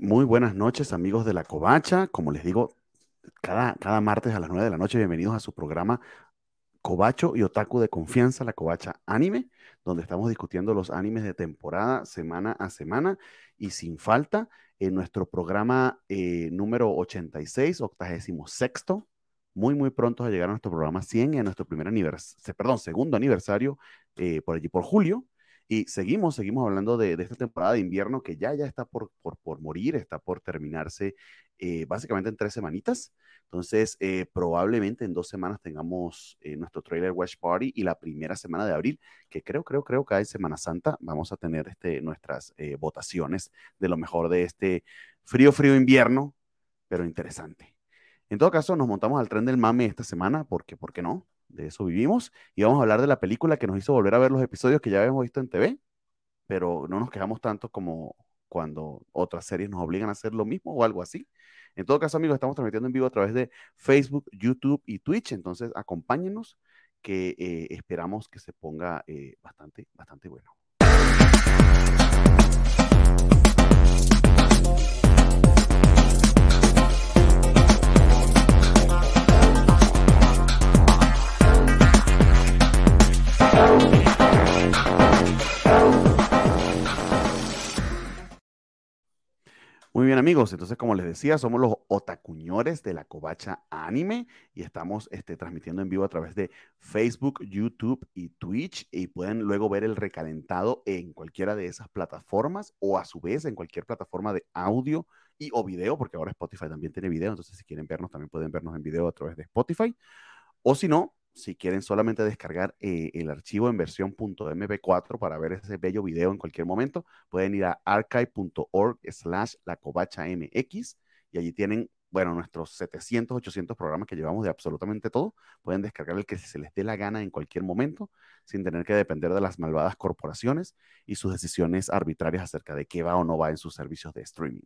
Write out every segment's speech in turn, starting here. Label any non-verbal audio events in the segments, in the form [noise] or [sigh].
Muy, buenas noches, amigos de la Covacha. Como les digo, cada, cada martes a las 9 de la noche, bienvenidos a su programa Covacho y Otaku de Confianza, la Covacha Anime, donde estamos discutiendo los animes de temporada semana a semana y sin falta en nuestro programa eh, número 86, 86 muy, muy pronto a llegar a nuestro programa 100 y a nuestro primer aniversario, perdón, segundo aniversario eh, por allí por julio. Y seguimos, seguimos hablando de, esta temporada de invierno que ya, ya está por, por, morir, está por terminarse eh, básicamente en tres semanitas. Entonces, eh, probablemente en dos semanas tengamos eh, nuestro trailer Watch Party y la primera semana de abril, que creo, creo, creo que hay Semana Santa vamos a tener este, nuestras votaciones de lo mejor de este frío, frío invierno, pero interesante. En todo caso, nos montamos al tren del mame esta semana, porque, ¿por qué no? De eso vivimos. Y vamos a hablar de la película que nos hizo volver a ver los episodios que ya habíamos visto en TV, pero no nos quejamos tanto como cuando otras series nos obligan a hacer lo mismo o algo así. En todo caso, amigos, estamos transmitiendo en vivo a través de Facebook, YouTube y Twitch, entonces acompáñenos que eh, esperamos que se ponga eh, bastante, bastante bueno. Muy bien amigos, entonces como les decía, somos los otacuñores de la covacha anime y estamos este, transmitiendo en vivo a través de Facebook, YouTube y Twitch y pueden luego ver el recalentado en cualquiera de esas plataformas o a su vez en cualquier plataforma de audio y o video, porque ahora Spotify también tiene video, entonces si quieren vernos también pueden vernos en video a través de Spotify. O si no, si quieren solamente descargar eh, el archivo en versión .mp4 para ver ese bello video en cualquier momento, pueden ir a archive.org slash la mx y allí tienen, bueno, nuestros 700, 800 programas que llevamos de absolutamente todo. Pueden descargar el que se les dé la gana en cualquier momento, sin tener que depender de las malvadas corporaciones y sus decisiones arbitrarias acerca de qué va o no va en sus servicios de streaming.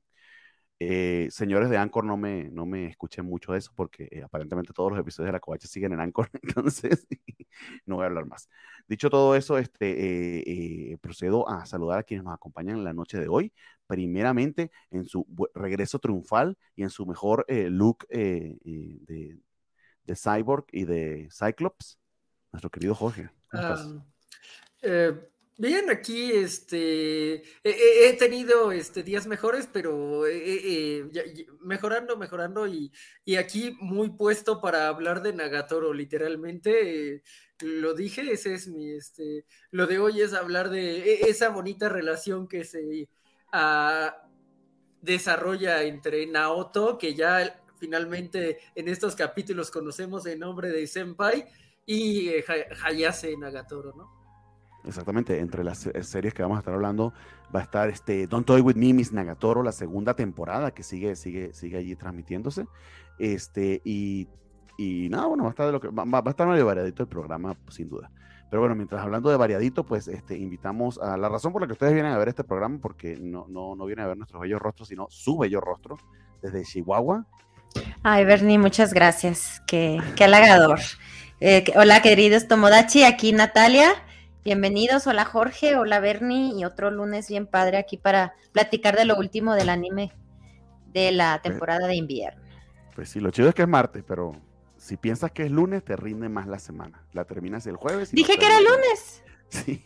Eh, señores de Anchor, no me, no me escuchen mucho de eso porque eh, aparentemente todos los episodios de la covacha siguen en Anchor, [laughs] entonces [laughs] no voy a hablar más. Dicho todo eso, este, eh, procedo a saludar a quienes nos acompañan en la noche de hoy. Primeramente, en su regreso triunfal y en su mejor look de, de, Cyborg y de Cyclops, nuestro querido Jorge. Bien, aquí este, he, tenido este, días mejores, pero eh, eh, mejorando, mejorando y, aquí muy puesto para hablar de Nagatoro, literalmente. Eh, lo dije, ese es mi, este, lo de hoy es hablar de e, esa bonita relación que se ah, desarrolla entre Naoto, que ya finalmente en estos capítulos conocemos el nombre de Senpai, y Hayase Nagatoro, ¿no? Exactamente, entre las series que vamos a estar hablando va a estar este Don't Toy With Me, Miss Nagatoro, la segunda temporada que sigue, sigue, sigue allí transmitiéndose. Este, y, y nada, bueno, va a estar de lo que va, a estar medio variadito el programa, sin duda. Pero bueno, mientras hablando de variadito, pues este, invitamos a la razón por la que ustedes vienen a ver este programa, porque no, no, no vienen a ver nuestros bellos rostros, sino su bello rostro desde Chihuahua. Ay, Bernie, muchas gracias. Qué, qué halagador. Eh, hola, queridos Tomodachi, aquí Natalia. Bienvenidos, hola Jorge, hola Bernie y otro lunes bien padre aquí para platicar de lo último del anime de la pues temporada de invierno. Pues sí, lo chido es que es martes, pero si piensas que es lunes, te rinde más la semana. La terminas el jueves. Dije que era lunes. Sí.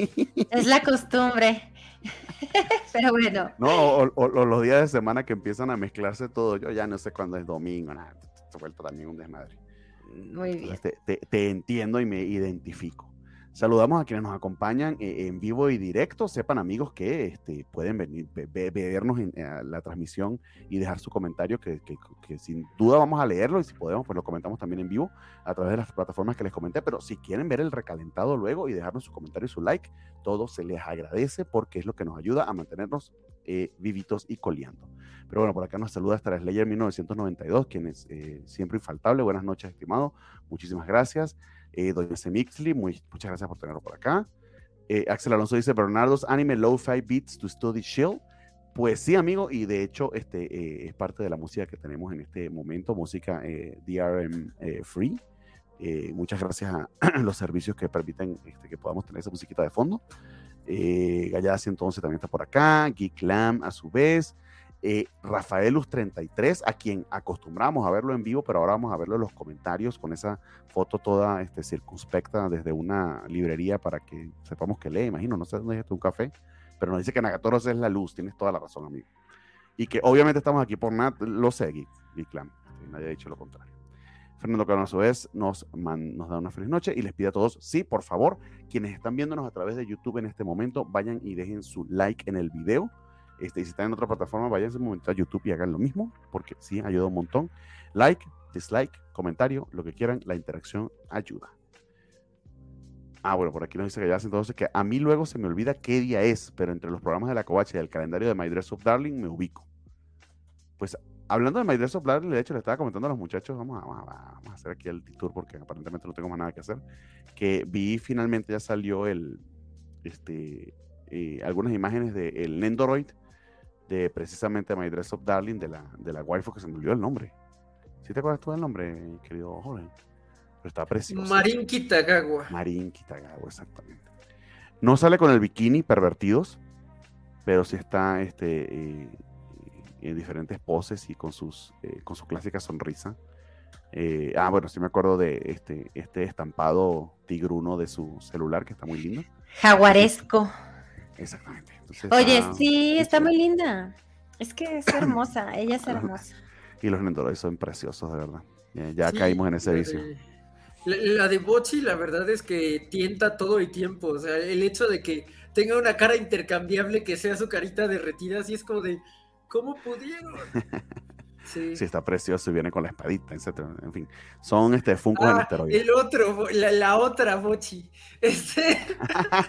Es la costumbre. [laughs] pero bueno. No, o, los días de semana que empiezan a mezclarse todo. Yo ya no sé cuándo es domingo, nada. Se vuelto también un desmadre. Muy bien. te entiendo y me identifico. Saludamos a quienes nos acompañan eh, en vivo y directo. Sepan amigos que este, pueden venir, vernos en, la transmisión y dejar su comentario, que, sin duda vamos a leerlo y si podemos, pues lo comentamos también en vivo a través de las plataformas que les comenté. Pero si quieren ver el recalentado luego y dejarnos su comentario y su like, todo se les agradece porque es lo que nos ayuda a mantenernos eh, vivitos y coleando. Pero bueno, por acá nos saluda Star Slayer 1992, quien es eh, siempre infaltable. Buenas noches, estimado. Muchísimas gracias. Eh, Doña Semixli, muy, muchas gracias por tenerlo por acá. Eh, Axel Alonso dice, Bernardo's Anime Lo-Fi Beats to Study Chill. Pues sí, amigo, y de hecho este eh, es parte de la música que tenemos en este momento, música DRM free. muchas gracias a [clears throat] los servicios que permiten este, que podamos tener esa musiquita de fondo. Eh, Gallada 111 también está por acá, Geek Lam a su vez. Eh, Rafaelus33, a quien acostumbramos a verlo en vivo, pero ahora vamos a verlo en los comentarios con esa foto toda este, circunspecta desde una librería para que sepamos que lee, imagino, no sé dónde es un café, pero nos dice que Nagatoros es la luz, tienes toda la razón, amigo. Y que obviamente estamos aquí por nada, lo sé, Geek, Clan, nadie ha dicho lo contrario. Fernando Cano, a su vez, nos, nos da una feliz noche y les pide a todos, sí, por favor, quienes están viéndonos a través de YouTube en este momento, vayan y dejen su like en el video. Este, y si están en otra plataforma, vayan un momento a YouTube y hagan lo mismo, porque sí, ayuda un montón. Like, dislike, comentario, lo que quieran, la interacción ayuda. Ah, bueno, por aquí nos dice que ya hace entonces que a mí luego se me olvida qué día es, pero entre los programas de la covacha y el calendario de My Dress of Darling me ubico. Pues hablando de My Dress of Darling, de hecho le estaba comentando a los muchachos, vamos a, hacer aquí el tour porque aparentemente no tengo más nada que hacer, que vi finalmente ya salió el, este, eh, algunas imágenes del el Nendoroid de precisamente My Dress of Darling, de la, de la waifu que se me olvidó el nombre. ¿Sí te acuerdas tú del nombre, querido joven? está precioso. Marín Kitagawa. Marín Kitagawa, exactamente. No sale con el bikini pervertidos, pero sí está este, eh, en diferentes poses y con, sus, eh, con su clásica sonrisa. Eh, ah, bueno, sí me acuerdo de este, este estampado tigruno de su celular que está muy lindo. Jaguaresco. Exactamente. Oye, sí, está muy linda. Es que es [clears throat] hermosa, ella es hermosa. Y los Nendoroid son preciosos, de verdad. Ya, caímos en ese vicio. La, de Bochi, la verdad es que tienta todo el tiempo. O sea, el hecho de que tenga una cara intercambiable que sea su carita derretida, así es como de, ¿cómo pudieron? [laughs] Sí. sí. está precioso y viene con la espadita, etc. En fin, son este Funko ah, El otro, la, otra Bochi. Este...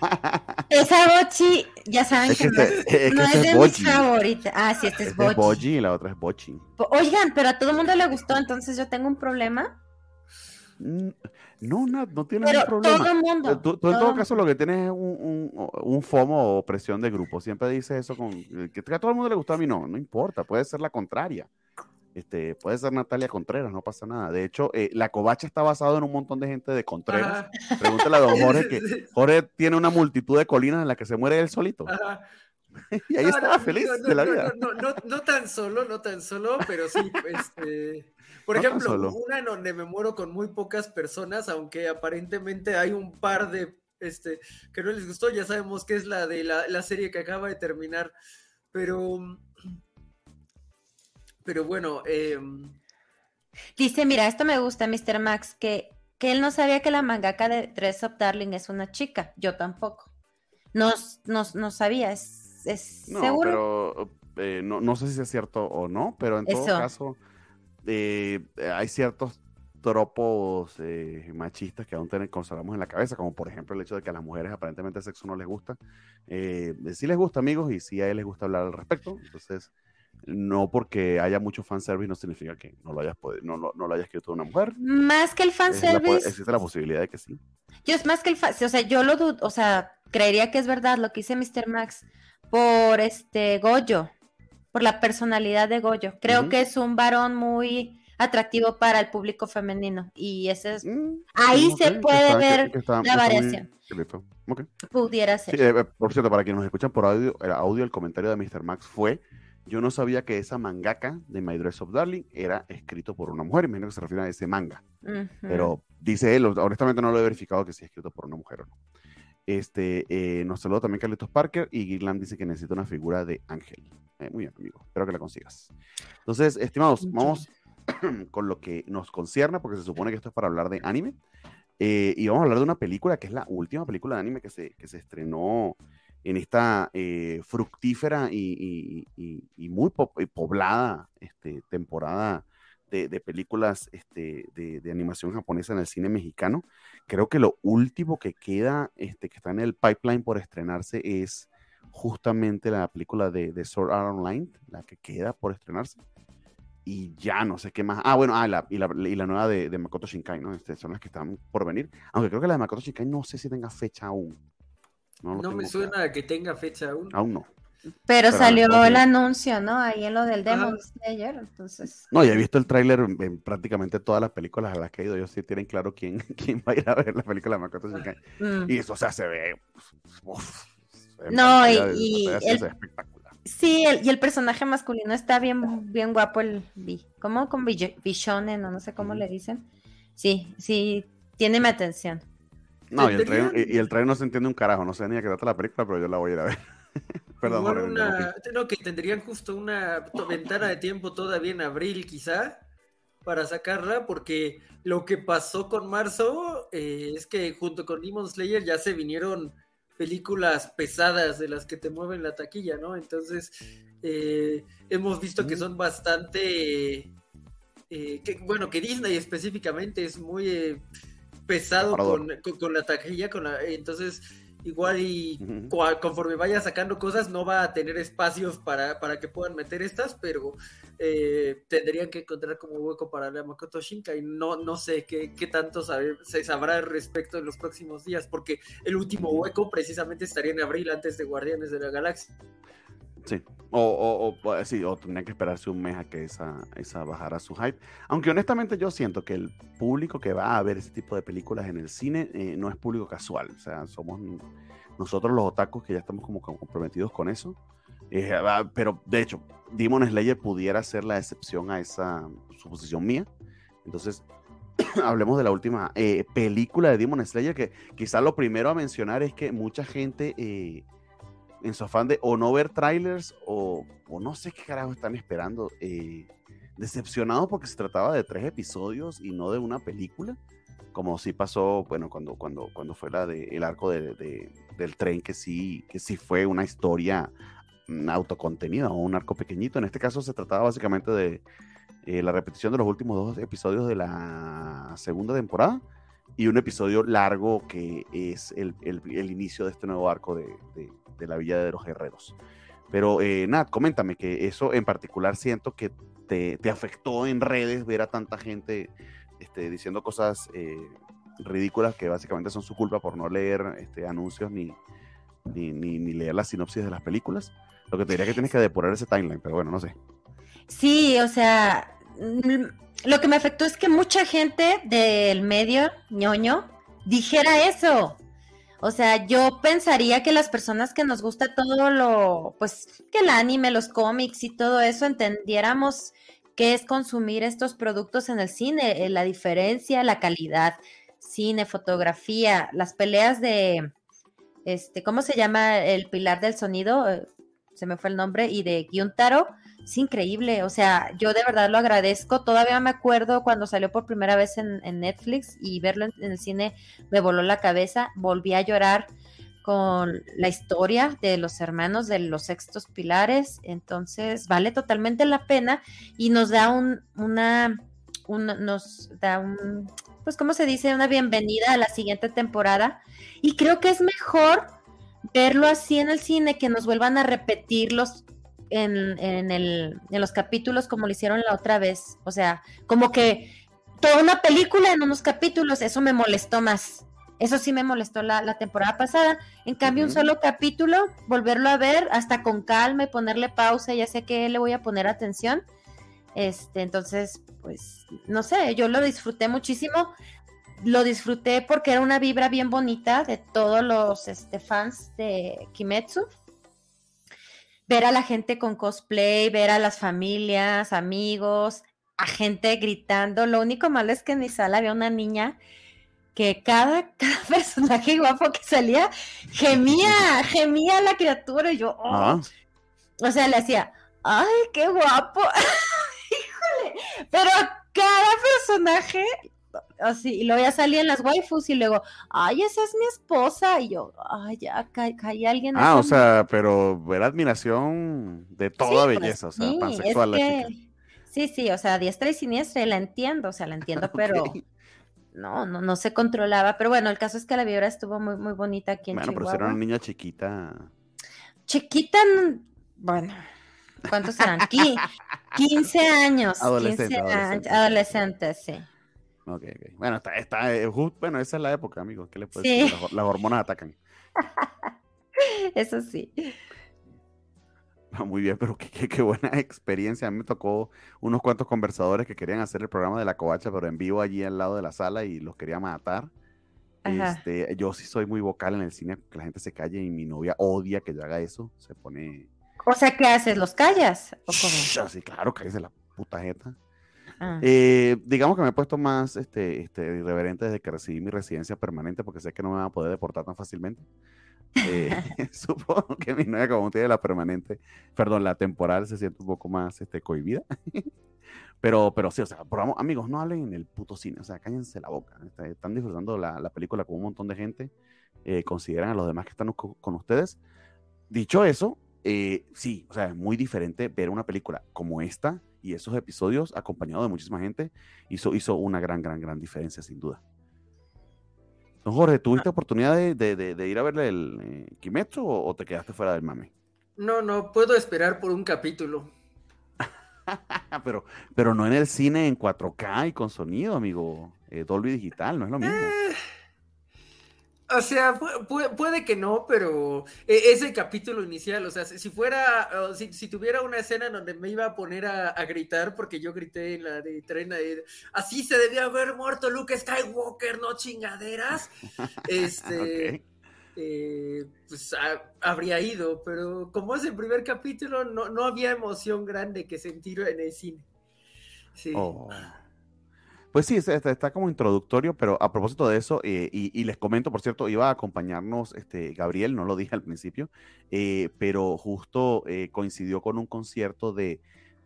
[laughs] Esa Bochi, ya saben que, no, es, de mis favoritas. Ah, sí, este es, es Bochi. y la otra es Bochi. Oigan, pero a todo el mundo le gustó, entonces yo tengo un problema. No, no, no tienes un problema. Todo mundo, tú, en todo caso lo que tienes es un, un, FOMO o presión de grupo. Siempre dices eso con que a todo el mundo le gusta a mí, no, no importa, puede ser la contraria. Este, puede ser Natalia Contreras, no pasa nada. De hecho, eh, la covacha está basado en un montón de gente de Contreras. Pregúntale a don Jorge que [laughs] Jorge tiene una multitud de colinas en las que se muere él solito. [laughs] y ahí estaba feliz de la vida. No, no, tan solo, no tan solo, pero sí, [laughs] este, por ejemplo, una en donde me muero con muy pocas personas, aunque aparentemente hay un par de este, que no les gustó, ya sabemos que es la de la, serie que acaba de terminar, pero, pero bueno. Em, Dice, mira, esto me gusta, Mr. Max, que, que él no sabía que la mangaka de Dress Up Darling es una chica, yo tampoco. No, no, sabía, es, es no, Pero eh, no, no, sé si es cierto o no, pero en todo caso eh, hay ciertos tropos eh, machistas que aún tenemos, conservamos en la cabeza, como por ejemplo el hecho de que a las mujeres aparentemente el sexo no les gusta. Eh, sí les gusta, amigos, y sí a él les gusta hablar al respecto. Entonces, no porque haya mucho fanservice no significa que no lo hayas no, no, lo haya escrito una mujer. Más que el fanservice. existe la posibilidad de que sí. Yo es más que el o sea, yo lo dudo, o sea, creería que es verdad lo que dice Mr. Max por este Goyo por la personalidad de Goyo. Creo que es un varón muy atractivo para el público femenino y ese es mm, ahí se puede ver la variación. Pudiera ser. Eh, por cierto, para quienes nos escuchan por audio, el audio, el comentario de Mr. Max fue yo no sabía que esa mangaka de My Dress of Darling era escrito por una mujer, imagino que se refiere a ese manga. Pero dice él, honestamente no lo he verificado que sea escrito por una mujer o no. Este, eh, nos saluda también Carlitos Parker y Girland dice que necesita una figura de Ángel. Eh, muy bien, amigo. Espero que la consigas. Entonces, estimados, vamos [clears throat] con lo que nos concierne, porque se supone que esto es para hablar de anime. Eh, y vamos a hablar de una película que es la última película de anime que se, que se estrenó en esta fructífera y, muy poblada este, temporada de, películas este, de, animación japonesa en el cine mexicano. Creo que lo último que queda, este, que está en el pipeline por estrenarse, es justamente la película de, de Sword Art Online, la que queda por estrenarse. Y ya no sé qué más. Ah, bueno, ah, y, la, y, la, nueva de, de, Makoto Shinkai, ¿no? Este, son las que están por venir. Aunque creo que la de Makoto Shinkai no sé si tenga fecha aún. No, me suena a que tenga fecha aún. Aún no. Pero, salió el anuncio, ¿no? Ahí en lo del Demon Slayer, entonces. No, ya he visto el tráiler en, prácticamente todas las películas a las que he ido. Ellos sí tienen claro quién, [laughs] quién va a ir a ver la película de Makoto Shinkai. Mm. Y eso, o sea, se ve. No, y, el, Sí, y el personaje masculino está bien, bien guapo, el ¿cómo? Con Visionen, no, no sé cómo le dicen. Sí, sí, tiene mi atención. No, y el, tren, y, el tren no se entiende un carajo, no sé ni a qué trata la película, pero yo la voy a ir a ver. [laughs] Perdón, una, que tendrían justo una ventana de tiempo todavía en abril, quizá, para sacarla, porque lo que pasó con marzo eh, es que junto con Demon Slayer ya se vinieron películas pesadas de las que te mueven la taquilla, ¿no? Entonces, eh, hemos visto que son bastante, eh, que, bueno, que Disney específicamente es muy pesado con, con, la taquilla, con la, entonces igual y conforme vaya sacando cosas no va a tener espacios para, para que puedan meter estas, pero eh, tendrían que encontrar como hueco para la Makoto Shinkai. No, no sé qué, qué tanto se sabrá respecto en los próximos días, porque el último hueco precisamente estaría en abril antes de Guardianes de la Galaxia. Sí, o, o, o, sí, o tendría que esperarse un mes a que esa, esa bajara su hype. Aunque honestamente yo siento que el público que va a ver ese tipo de películas en el cine eh, no es público casual. O sea, somos nosotros los otakus que ya estamos como comprometidos con eso. Eh, pero de hecho, Demon Slayer pudiera ser la excepción a esa suposición mía. Entonces, [clears throat] hablemos de la última eh, película de Demon Slayer, que quizás lo primero a mencionar es que mucha gente en su afán de o no ver trailers o, no sé qué carajo están esperando. Eh, decepcionados porque se trataba de tres episodios y no de una película. Como sí pasó, bueno, cuando, cuando, cuando fue la de el arco de, del tren, que sí, que sí fue una historia autocontenida o un arco pequeñito. En este caso se trataba básicamente de eh, la repetición de los últimos dos episodios de la segunda temporada y un episodio largo que es el, el, el inicio de este nuevo arco de, de la Villa de los Guerreros. Pero eh, Nat, coméntame que eso en particular siento que te, te, afectó en redes ver a tanta gente este, diciendo cosas eh, ridículas que básicamente son su culpa por no leer este, anuncios ni, ni, ni, leer la sinopsis de las películas. Lo que te diría que tienes que depurar ese timeline, pero bueno, no sé. Sí, o sea, mm, lo que me afectó es que mucha gente del medio ñoño dijera eso. O sea, yo pensaría que las personas que nos gusta todo lo, pues, que el anime, los cómics y todo eso, entendiéramos qué es consumir estos productos en el cine, eh, la diferencia, la calidad, cine, fotografía, las peleas de, este, ¿cómo se llama el pilar del sonido? Eh, se me fue el nombre, y de Gyuntaro es increíble, o sea, yo de verdad lo agradezco. Todavía me acuerdo cuando salió por primera vez en, Netflix y verlo en, el cine me voló la cabeza. Volví a llorar con la historia de los hermanos de los sextos pilares. Entonces, vale totalmente la pena y nos da un, una, nos da un, pues, ¿cómo se dice? Una bienvenida a la siguiente temporada. Y creo que es mejor verlo así en el cine que nos vuelvan a repetir los en, en, el, en los capítulos como lo hicieron la otra vez. O sea, como que toda una película en unos capítulos, eso me molestó más. Eso sí me molestó la, temporada pasada. En cambio, un solo capítulo, volverlo a ver hasta con calma y ponerle pausa, ya sé que le voy a poner atención. Este, entonces, pues, no sé, yo lo disfruté muchísimo. Lo disfruté porque era una vibra bien bonita de todos los este, fans de Kimetsu ver a la gente con cosplay, ver a las familias, amigos, a gente gritando. Lo único malo es que en mi sala había una niña que cada, [laughs] personaje guapo que salía gemía, gemía la criatura y yo, oh". o sea, le hacía, ay, qué guapo, [laughs] pero cada personaje así, y luego ya salían las waifus y luego, ay, esa es mi esposa, y yo, ay, ya caí alguien. Ah, o sea, pero ver admiración de toda pues belleza, o sea, pansexual Sí, sí, o sea, diestra y siniestra, la entiendo, o sea, la entiendo, [laughs] pero no, no, no se controlaba. Pero bueno, el caso es que la vibra estuvo muy, muy bonita aquí en bueno, Chihuahua. Bueno, pero era una niña chiquita. Chiquita, bueno, ¿cuántos serán? 15 [laughs] años. Adolescente, adolescente. adolescente, sí. Ok, ok. Bueno, está, está, eh, bueno, esa es la época, amigos. ¿Qué le puedo decir? Las, hormonas atacan. [laughs] Eso sí. muy bien, pero qué, qué, buena experiencia. A mí me tocó unos cuantos conversadores que querían hacer el programa de la covacha, pero en vivo allí al lado de la sala y los quería matar. Este, yo sí soy muy vocal en el cine, que la gente se calle y mi novia odia que yo haga eso. Se pone O sea, ¿qué haces? ¿Los callas? ¿O Así, claro, cállese la puta jeta. Ah. Eh, digamos que me he puesto más este, este, irreverente desde que recibí mi residencia permanente porque sé que no me van a poder deportar tan fácilmente. Eh, [laughs] [laughs] supongo que mi novia como tiene la permanente, perdón, la temporal se siente un poco más este, cohibida. [laughs] pero, pero sí, o sea, probamos, amigos, no hablen en el puto cine, o sea, cállense la boca. Están disfrutando la, la película con un montón de gente. Eh, consideran a los demás que están con, ustedes. Dicho eso, eh, sí, o sea, es muy diferente ver una película como esta y esos episodios acompañado de muchísima gente hizo, hizo una gran, gran, gran diferencia, sin duda. Don Jorge, ¿tuviste ah. oportunidad de, ir a verle el eh, Kimetsu o, te quedaste fuera del mame? No, no, puedo esperar por un capítulo. [laughs] pero, pero no en el cine en 4K y con sonido, amigo. Eh, Dolby Digital, no es lo mismo. O sea, puede, que no, pero e, ese capítulo inicial, o sea, si fuera, si, tuviera una escena donde me iba a poner a, gritar, porque yo grité en la de tren, así se debía haber muerto Luke Skywalker, no chingaderas, [laughs] este, eh, pues habría ido, pero como es el primer capítulo, no, no había emoción grande que sentir en el cine. Sí. Oh. Pues sí, está, como introductorio, pero a propósito de eso, eh, y, les comento, por cierto, iba a acompañarnos este, Gabriel, no lo dije al principio, eh, pero justo eh, coincidió con un concierto de,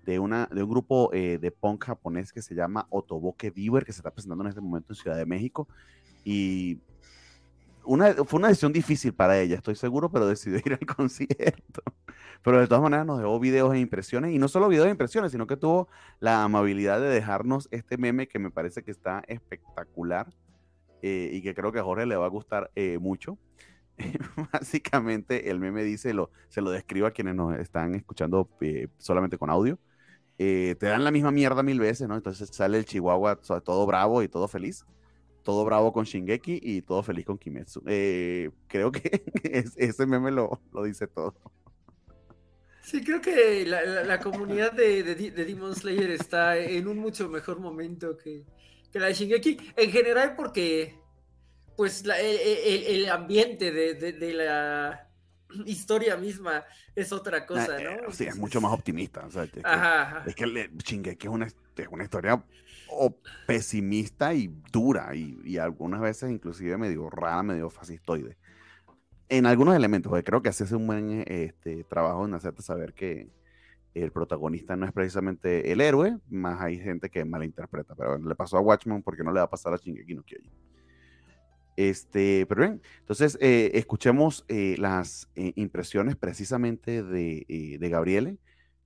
de, una, de un grupo de punk japonés que se llama Otoboke Viewer, que se está presentando en este momento en Ciudad de México. Y una, fue una decisión difícil para ella, estoy seguro, pero decidió ir al [laughs] concierto. Pero de todas maneras nos dejó videos e impresiones, y no solo videos e impresiones, sino que tuvo la amabilidad de dejarnos este meme que me parece que está espectacular eh, y que creo que a Jorge le va a gustar eh, mucho. [laughs] Básicamente el meme dice, lo, se lo describo a quienes nos están escuchando eh, solamente con audio. te dan la misma mierda mil veces, ¿no? Entonces sale el chihuahua todo bravo y todo feliz todo bravo con Shingeki y todo feliz con Kimetsu. creo que [laughs] ese meme lo, lo, dice todo. Sí, creo que la, comunidad de, Demon Slayer está en un mucho mejor momento que, la de Shingeki. En general, porque pues el, ambiente de, la historia misma es otra cosa, ¿no? Eh, sí, es mucho más optimista. es, que, Shingeki es una, es una historia pesimista y dura y, y, algunas veces inclusive medio rara, medio fascistoide en algunos elementos, porque creo que hace un buen este, trabajo en hacerte saber que el protagonista no es precisamente el héroe, más hay gente que malinterpreta. Pero bueno, le pasó a Watchmen porque no le va a pasar a Shingeki no Kyojin. Este, pero bien, entonces eh, escuchemos eh, las eh, impresiones precisamente de, de Gabriele,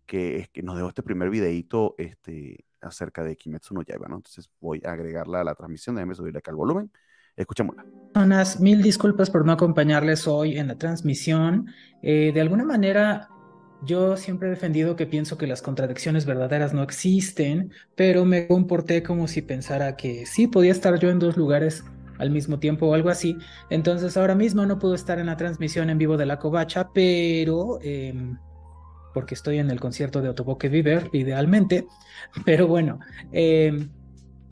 que, es, que nos dejó este primer videito este, acerca de Kimetsu no Yaiba, ¿no? Entonces voy a agregarla a la transmisión, déjeme subirle acá el volumen. Escuchémosla. Personas, mil disculpas por no acompañarles hoy en la transmisión. Eh, de alguna manera, yo siempre he defendido que pienso que las contradicciones verdaderas no existen, pero me comporté como si pensara que sí podía estar yo en dos lugares al mismo tiempo o algo así. Entonces ahora mismo no puedo estar en la transmisión en vivo de la covacha, pero em, porque estoy en el concierto de Otoboke Viver, idealmente. [laughs] Pero bueno, em,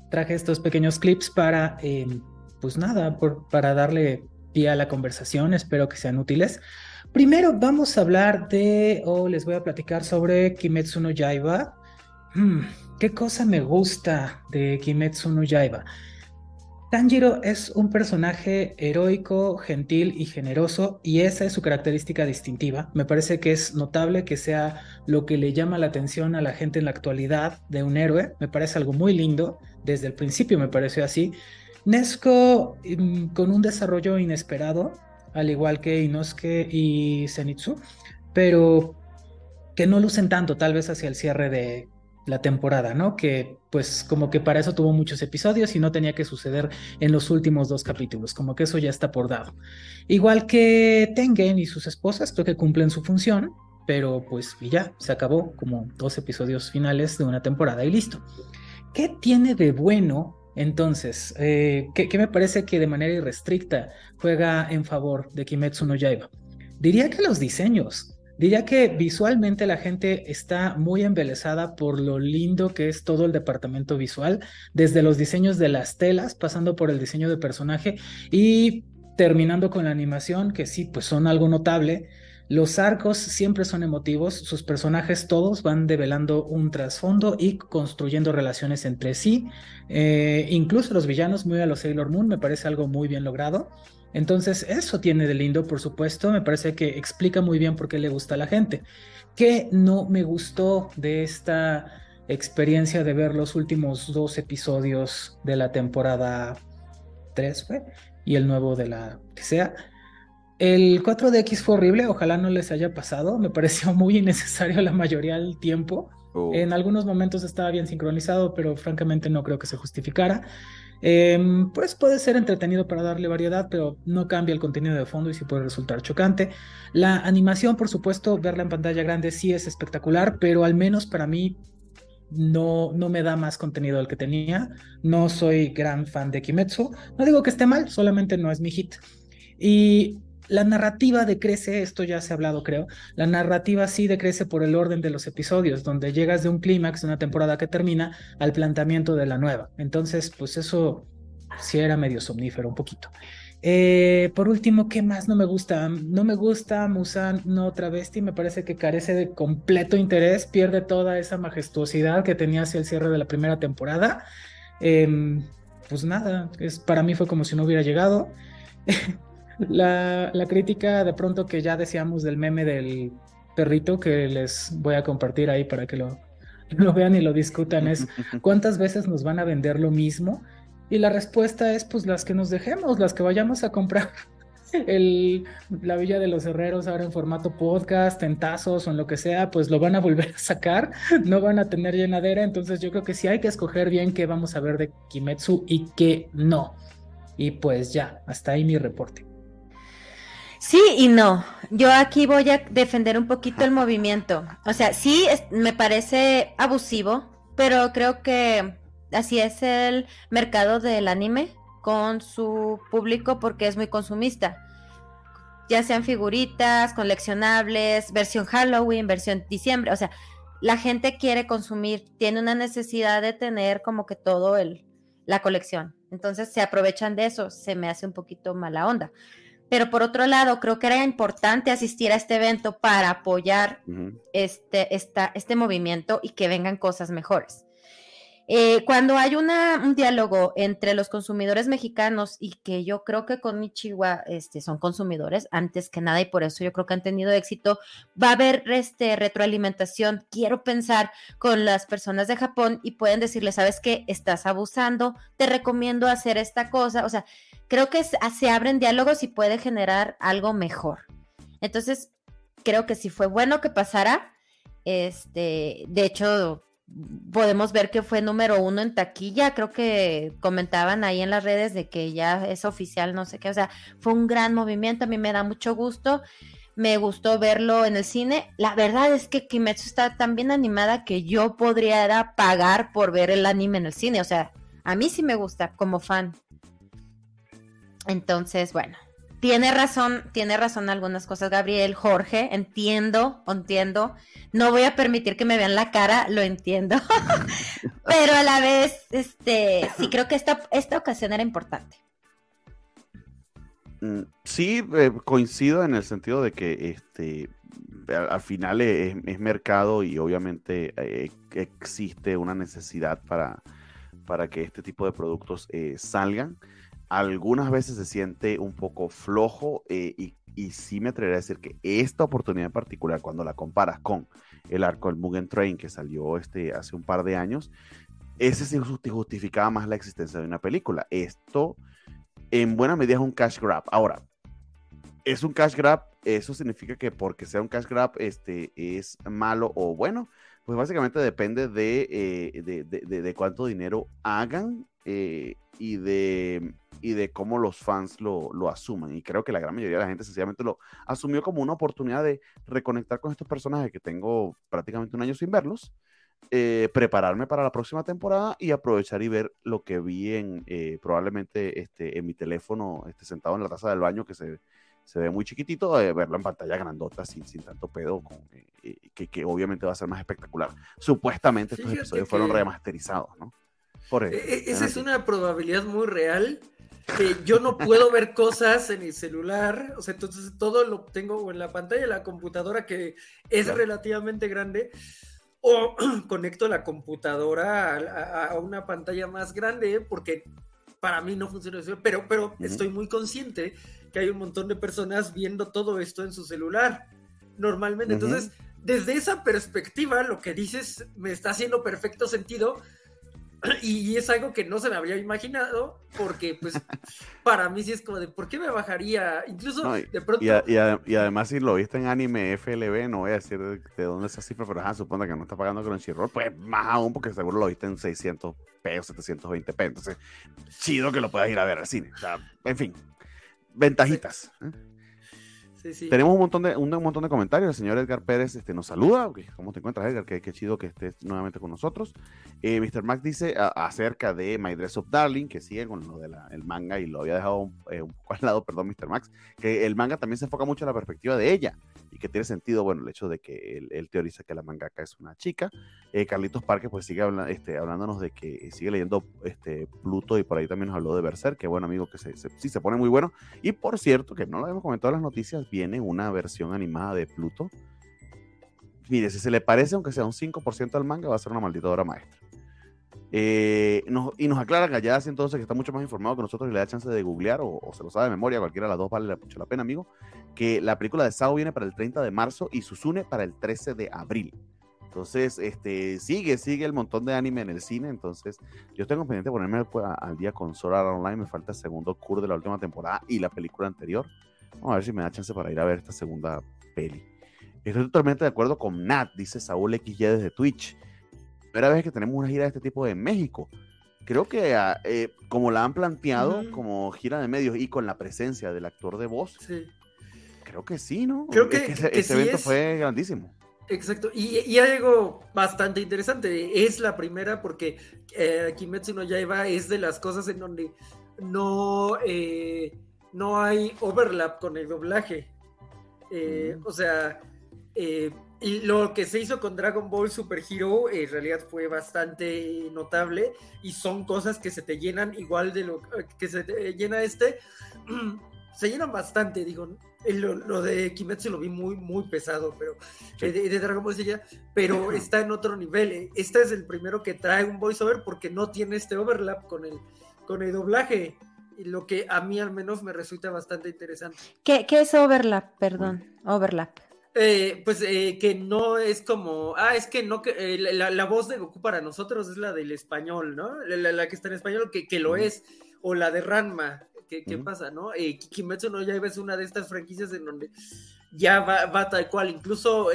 traje estos pequeños clips para em, pues nada, para darle pie a la conversación, espero que sean útiles. Primero vamos a hablar de, o les voy a platicar sobre Kimetsu no Yaiba. Hmm, ¿Qué cosa me gusta de Kimetsu no Yaiba? Tanjiro es un personaje heroico, gentil y generoso y esa es su característica distintiva. Me parece que es notable que sea lo que le llama la atención a la gente en la actualidad de un héroe. Me parece algo muy lindo. Desde el principio me pareció así. Nesco mm, con un desarrollo inesperado, al igual que Inosuke y Zenitsu, pero que no lucen tanto, tal vez hacia el cierre de la temporada, ¿no? Que pues como que para eso tuvo muchos episodios y no tenía que suceder en los últimos dos capítulos, como que eso ya está por dado. Igual que Tengen y sus esposas, creo que cumplen su función, pero pues ya, se acabó como dos episodios finales de una temporada y listo. ¿Qué tiene de bueno entonces, eh, ¿qué, me parece que de manera irrestricta juega en favor de Kimetsu no Yaiba? Diría que los diseños. Diría que visualmente la gente está muy embelesada por lo lindo que es todo el departamento visual, desde los diseños de las telas, pasando por el diseño de personaje y terminando con la animación, que sí, pues son algo notable. Los arcos siempre son emotivos, sus personajes todos van develando un trasfondo y construyendo relaciones entre sí. Eh, incluso los villanos, muy a los Sailor Moon, me parece algo muy bien logrado. Entonces, eso tiene de lindo, por supuesto. Me parece que explica muy bien por qué le gusta a la gente. ¿Qué no me gustó de esta experiencia de ver los últimos dos episodios de la temporada 3 fue y el nuevo de la que sea. El 4DX fue horrible, ojalá no les haya pasado, me pareció [laughs] muy innecesario la mayoría del tiempo. Oh. En algunos momentos estaba bien sincronizado, pero francamente no creo que se justificara. Em, pues puede ser entretenido para darle variedad, pero no cambia el contenido de fondo y sí puede resultar chocante. La animación, por supuesto, verla en pantalla grande sí es espectacular, pero al menos para mí no, no me da más contenido del que tenía. No soy gran fan de Kimetsu. No digo que esté mal, solamente no es mi hit. Y la narrativa decrece, esto ya se ha hablado creo, la narrativa sí decrece por el orden de los episodios, donde llegas de un clímax de una temporada que termina al planteamiento de la nueva. Entonces, pues eso sí era medio somnífero un poquito. Eh, por último, ¿qué más no me gusta? No me gusta Musan no travesti, me parece que carece de completo interés, pierde toda esa majestuosidad que tenía hacia el cierre de la primera temporada. Em, pues nada, es, para mí fue como si no hubiera llegado. [laughs] la, la crítica de pronto que ya decíamos del meme del perrito que les voy a compartir ahí para que lo, [laughs] lo vean y lo discutan es [laughs] cuántas veces nos van a vender lo mismo y la respuesta es pues las que nos dejemos, las que vayamos a comprar [laughs] el, la Villa de los Herreros ahora en formato podcast, en tazos o en lo que sea, pues lo van a volver a sacar, no van a tener llenadera, entonces yo creo que sí hay que escoger bien qué vamos a ver de Kimetsu y qué no. Y pues ya, hasta ahí mi reporte. Sí y no. Yo aquí voy a defender un poquito el movimiento. O sea, sí me parece abusivo, pero creo que así es el mercado del anime con su público porque es muy consumista. Ya sean figuritas, coleccionables, versión Halloween, versión diciembre, o sea, la gente quiere consumir, tiene una necesidad de tener como que todo el la colección. Entonces se aprovechan de eso, se me hace un poquito mala onda. Pero por otro lado, creo que era importante asistir a este evento para apoyar este, este movimiento y que vengan cosas mejores. Eh, cuando hay un diálogo entre los consumidores mexicanos y que yo creo que con Michiwa este, son consumidores antes que nada y por eso yo creo que han tenido éxito, va a haber este, retroalimentación, quiero pensar, con las personas de Japón y pueden decirle, sabes que estás abusando, te recomiendo hacer esta cosa, o sea, creo que se abren diálogos y puede generar algo mejor. Entonces, creo que sí fue bueno que pasara. Este, de hecho, podemos ver que fue número uno en taquilla, creo que comentaban ahí en las redes de que ya es oficial, no sé qué, o sea, fue un gran movimiento, a mí me da mucho gusto, me gustó verlo en el cine, la verdad es que Kimetsu está tan bien animada que yo podría pagar por ver el anime en el cine, o sea, a mí sí me gusta como fan. Entonces, bueno, tiene razón, tiene razón algunas cosas, Gabriel, Jorge, entiendo, entiendo. No voy a permitir que me vean la cara, lo entiendo. [laughs] Pero a la vez, este, sí creo que esta, esta ocasión era importante. Mm, sí, eh, coincido en el sentido de que este al, final es, mercado y obviamente eh, existe una necesidad para, para que este tipo de productos eh, salgan algunas veces se siente un poco flojo eh, y, sí me atrevería a decir que esta oportunidad en particular, cuando la comparas con el arco del Mugen Train que salió este, hace un par de años, ese sí justificaba más la existencia de una película. Esto en buena medida es un cash grab. Ahora, es un cash grab, eso significa que porque sea un cash grab este, es malo o bueno. Pues básicamente depende de, eh, de, de cuánto dinero hagan eh, y, de, y de cómo los fans lo, lo, asuman. Y creo que la gran mayoría de la gente sencillamente lo asumió como una oportunidad de reconectar con estos personajes que tengo prácticamente un año sin verlos, eh, prepararme para la próxima temporada y aprovechar y ver lo que vi en eh, probablemente este, en mi teléfono este, sentado en la taza del baño que se, se ve muy chiquitito, verlo en pantalla grandota sin, sin tanto pedo, con, que, que, obviamente va a ser más espectacular. Supuestamente estos episodios fueron remasterizados, ¿no? E, e, esa es una probabilidad muy real. Yo no puedo ver cosas en el celular, o sea, entonces todo lo tengo en la pantalla de la computadora que es relativamente grande, o [clears throat] conecto la computadora a, una pantalla más grande porque para mí no funciona eso, pero, pero estoy muy consciente que hay un montón de personas viendo todo esto en su celular normalmente. Entonces, desde esa perspectiva, lo que dices me está haciendo perfecto sentido [clears throat] y es algo que no se me había imaginado porque pues [laughs] para mí sí es como de ¿por qué me bajaría? Incluso y, de pronto... Y, además si lo viste en anime FLB, no voy a decir de, dónde es esa cifra, pero ajá, supone que no está pagando Crunchyroll, pues más aún porque seguro lo viste en 600 pesos, 720 pesos. Entonces, chido que lo puedas ir a ver al cine. O sea, en fin, ventajitas. ¿eh? Tenemos un montón, de, un, montón de comentarios. El señor Edgar Pérez este, nos saluda. ¿Cómo te encuentras, Edgar? Qué, chido que estés nuevamente con nosotros. Eh, Mr. Max dice acerca de My Dress of Darling, que sigue con lo del manga y lo había dejado eh, un poco [laughs] al lado, perdón, Mr. Max, que el manga también se enfoca mucho en la perspectiva de ella y que tiene sentido, bueno, el hecho de que él, teoriza que la mangaka es una chica. Eh, Carlitos Parque, pues sigue este, hablándonos de que sigue leyendo este, Pluto y por ahí también nos habló de Berser, que bueno, amigo, que se, sí se pone muy bueno. Y por cierto, que no lo habíamos comentado en las noticias, viene una versión animada de Pluto. Mire, si se le parece, aunque sea un 5% al manga, va a ser una maldita obra maestra. Eh, y nos aclara entonces que está mucho más informado que nosotros y le da chance de googlear o, se lo sabe de memoria, cualquiera de las dos vale mucho la pena, amigo, que la película de Sao viene para el 30 de marzo y Susune para el 13 de abril. Entonces, este, sigue, sigue el montón de anime en el cine. Entonces, yo tengo pendiente de ponerme al día con Sora Online. Me falta el segundo cur de la última temporada y la película anterior. Vamos a ver si me da chance para ir a ver esta segunda peli. Estoy totalmente de acuerdo con Nat, dice Saúl XY desde Twitch primera vez que tenemos una gira de este tipo en México. Creo que ah, eh, como la han planteado como gira de medios y con la presencia del actor de voz, creo que sí, ¿no? Creo que, ese, evento fue grandísimo. Exacto, y, y, algo bastante interesante, es la primera porque eh, Kimetsu no Yaiba es de las cosas en donde no, eh, no hay overlap con el doblaje. Eh, mm. O sea, y lo que se hizo con Dragon Ball Super Hero en realidad fue bastante notable y son cosas que se te llenan igual de lo que se te llena este. [clears throat] Se llenan bastante, digo. Lo, de Kimetsu lo vi muy, muy pesado, pero de, Dragon Ball ya, pero [clears throat] está en otro nivel. Este es el primero que trae un voiceover porque no tiene este overlap con el, con el doblaje. Y lo que a mí al menos me resulta bastante interesante. ¿Qué, qué es overlap? Perdón, overlap. Eh, pues eh, que no es como, ah, es que no, que eh, la, voz de Goku para nosotros es la del español, ¿no? La, que está en español, que, que lo es, o la de Ranma, ¿qué, pasa, no? Kimetsu no ya es una de estas franquicias en donde ya va, va tal cual, incluso,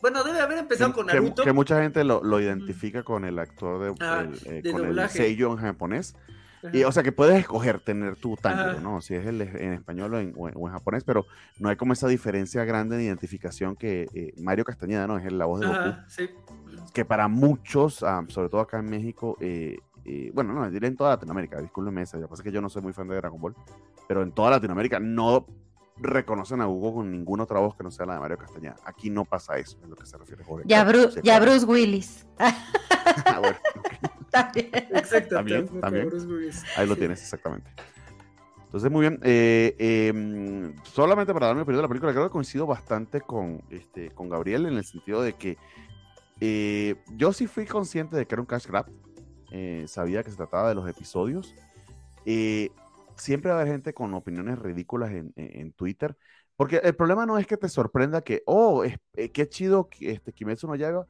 bueno, debe haber empezado con Naruto. Que, mucha gente lo, identifica con el actor de, ah, con el sello en japonés, y, o sea, que puedes escoger tener tu tango, ¿no? Si es el, en español o en, japonés, pero no hay como esa diferencia grande de identificación que eh, Mario Castañeda, ¿no? Es la voz de Goku. Sí. Que para muchos, ah, sobre todo acá en México, eh, eh, bueno, no, diré en toda Latinoamérica, discúlpeme esa, lo que pasa es que yo no soy muy fan de Dragon Ball, pero en toda Latinoamérica no reconocen a Hugo con ninguna otra voz que no sea la de Mario Castañeda. Aquí no pasa eso, es lo que se refiere Jorge. Ya, ya Bruce Willis. [laughs] ah, bueno, [laughs] También. Exacto. También, también. Ahí lo tienes, exactamente. Entonces, muy bien. Eh, em, solamente para darme el periodo de la película, creo que coincido bastante con, este, con Gabriel en el sentido de que eh, yo sí fui consciente de que era un cash grab. Eh, sabía que se trataba de los episodios. siempre va a haber gente con opiniones ridículas en, en, Twitter. Porque el problema no es que te sorprenda que, oh, es, qué chido que este, Kimetsu no llega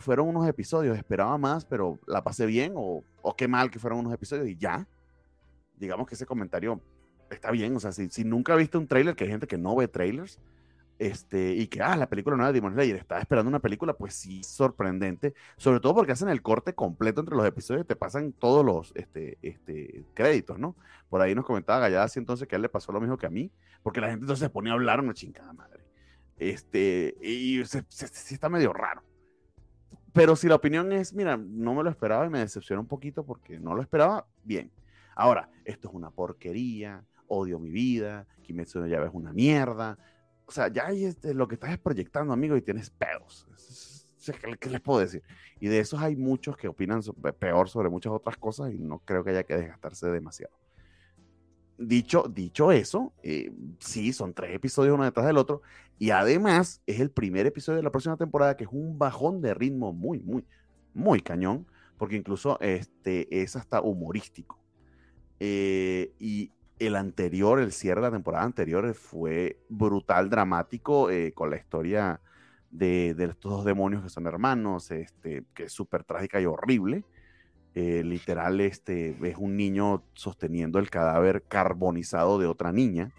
fueron unos episodios, esperaba más, pero la pasé bien, o, o qué mal que fueron unos episodios y ya. Digamos que ese comentario está bien, o sea, si, si nunca viste un trailer, que hay gente que no ve trailers, este, y que, ah, la película nueva de Demon Slayer, estaba esperando una película, pues sí, sorprendente, sobre todo porque hacen el corte completo entre los episodios te pasan todos los este, este, créditos, ¿no? Por ahí nos comentaba Gallada entonces que a él le pasó lo mismo que a mí, porque la gente entonces se ponía a hablar una chingada madre. Este, y sí está medio raro. Pero si la opinión es, mira, no me lo esperaba y me decepcionó un poquito porque no lo esperaba, bien. Ahora, esto es una porquería, odio mi vida, Kimetsu no Yaiba es una mierda. O sea, ya es este, lo que estás proyectando, amigo, y tienes pedos. ¿Qué, les puedo decir? Y de esos hay muchos que opinan peor sobre muchas otras cosas y no creo que haya que desgastarse demasiado. dicho, dicho eso, eh, sí, son tres episodios uno detrás del otro. Y además es el primer episodio de la próxima temporada que es un bajón de ritmo muy, muy, muy cañón. Porque incluso este, es hasta humorístico. Eh, y el anterior, el cierre de la temporada anterior fue brutal, dramático, eh, con la historia de, de, estos dos demonios que son hermanos, este, que es súper trágica y horrible. Eh, literal, este, es un niño sosteniendo el cadáver carbonizado de otra niña.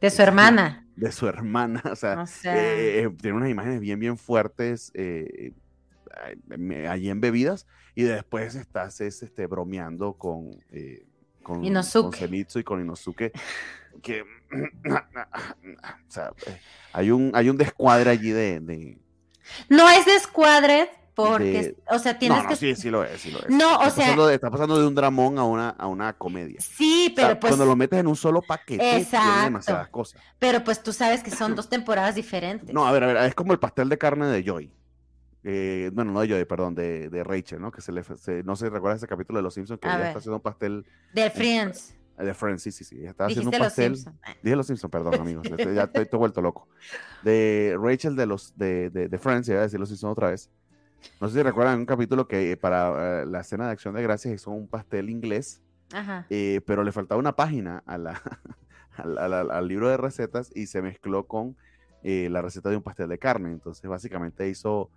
De su hermana. De su hermana, o sea, eh, eh, tiene unas imágenes bien, bien fuertes allí en bebidas y después estás este, bromeando con, con, Inosuke. con y con Inosuke, que, o sea, hay un, hay un descuadre allí de, de... No es descuadre, porque, o sea, tienes no, no, que... Sí, sí lo es, sí lo es. No, está o sea... Pasando de, está pasando de un dramón a una, a una comedia. Sí, pero o sea, pues... Cuando lo metes en un solo paquete, Exacto. tiene demasiadas cosas. Pero pues tú sabes que son [clears throat] dos temporadas diferentes. No, a ver, a ver, es como el pastel de carne de Joy. Eh, bueno, no de Joy, perdón, de, de Rachel, ¿no? Que se le... Se, no se recuerda ese capítulo de Los Simpsons que A ella ver. está haciendo un pastel... De Friends. De Friends, sí, sí, sí. Ella estaba haciendo un los pastel... Simpson. Dije Los Simpsons, perdón, amigos. [laughs] estoy- ya estoy, estoy vuelto loco. De Rachel de los de, de, de Friends, iba a decir Los Simpsons otra vez. No sé si recuerdan un capítulo que eh, para eh, la cena de acción de gracias hizo un pastel inglés, Ajá. eh, pero le faltaba una página [laughs] a la, al, libro de recetas y se mezcló con eh, la receta de un pastel de carne. Entonces, básicamente hizo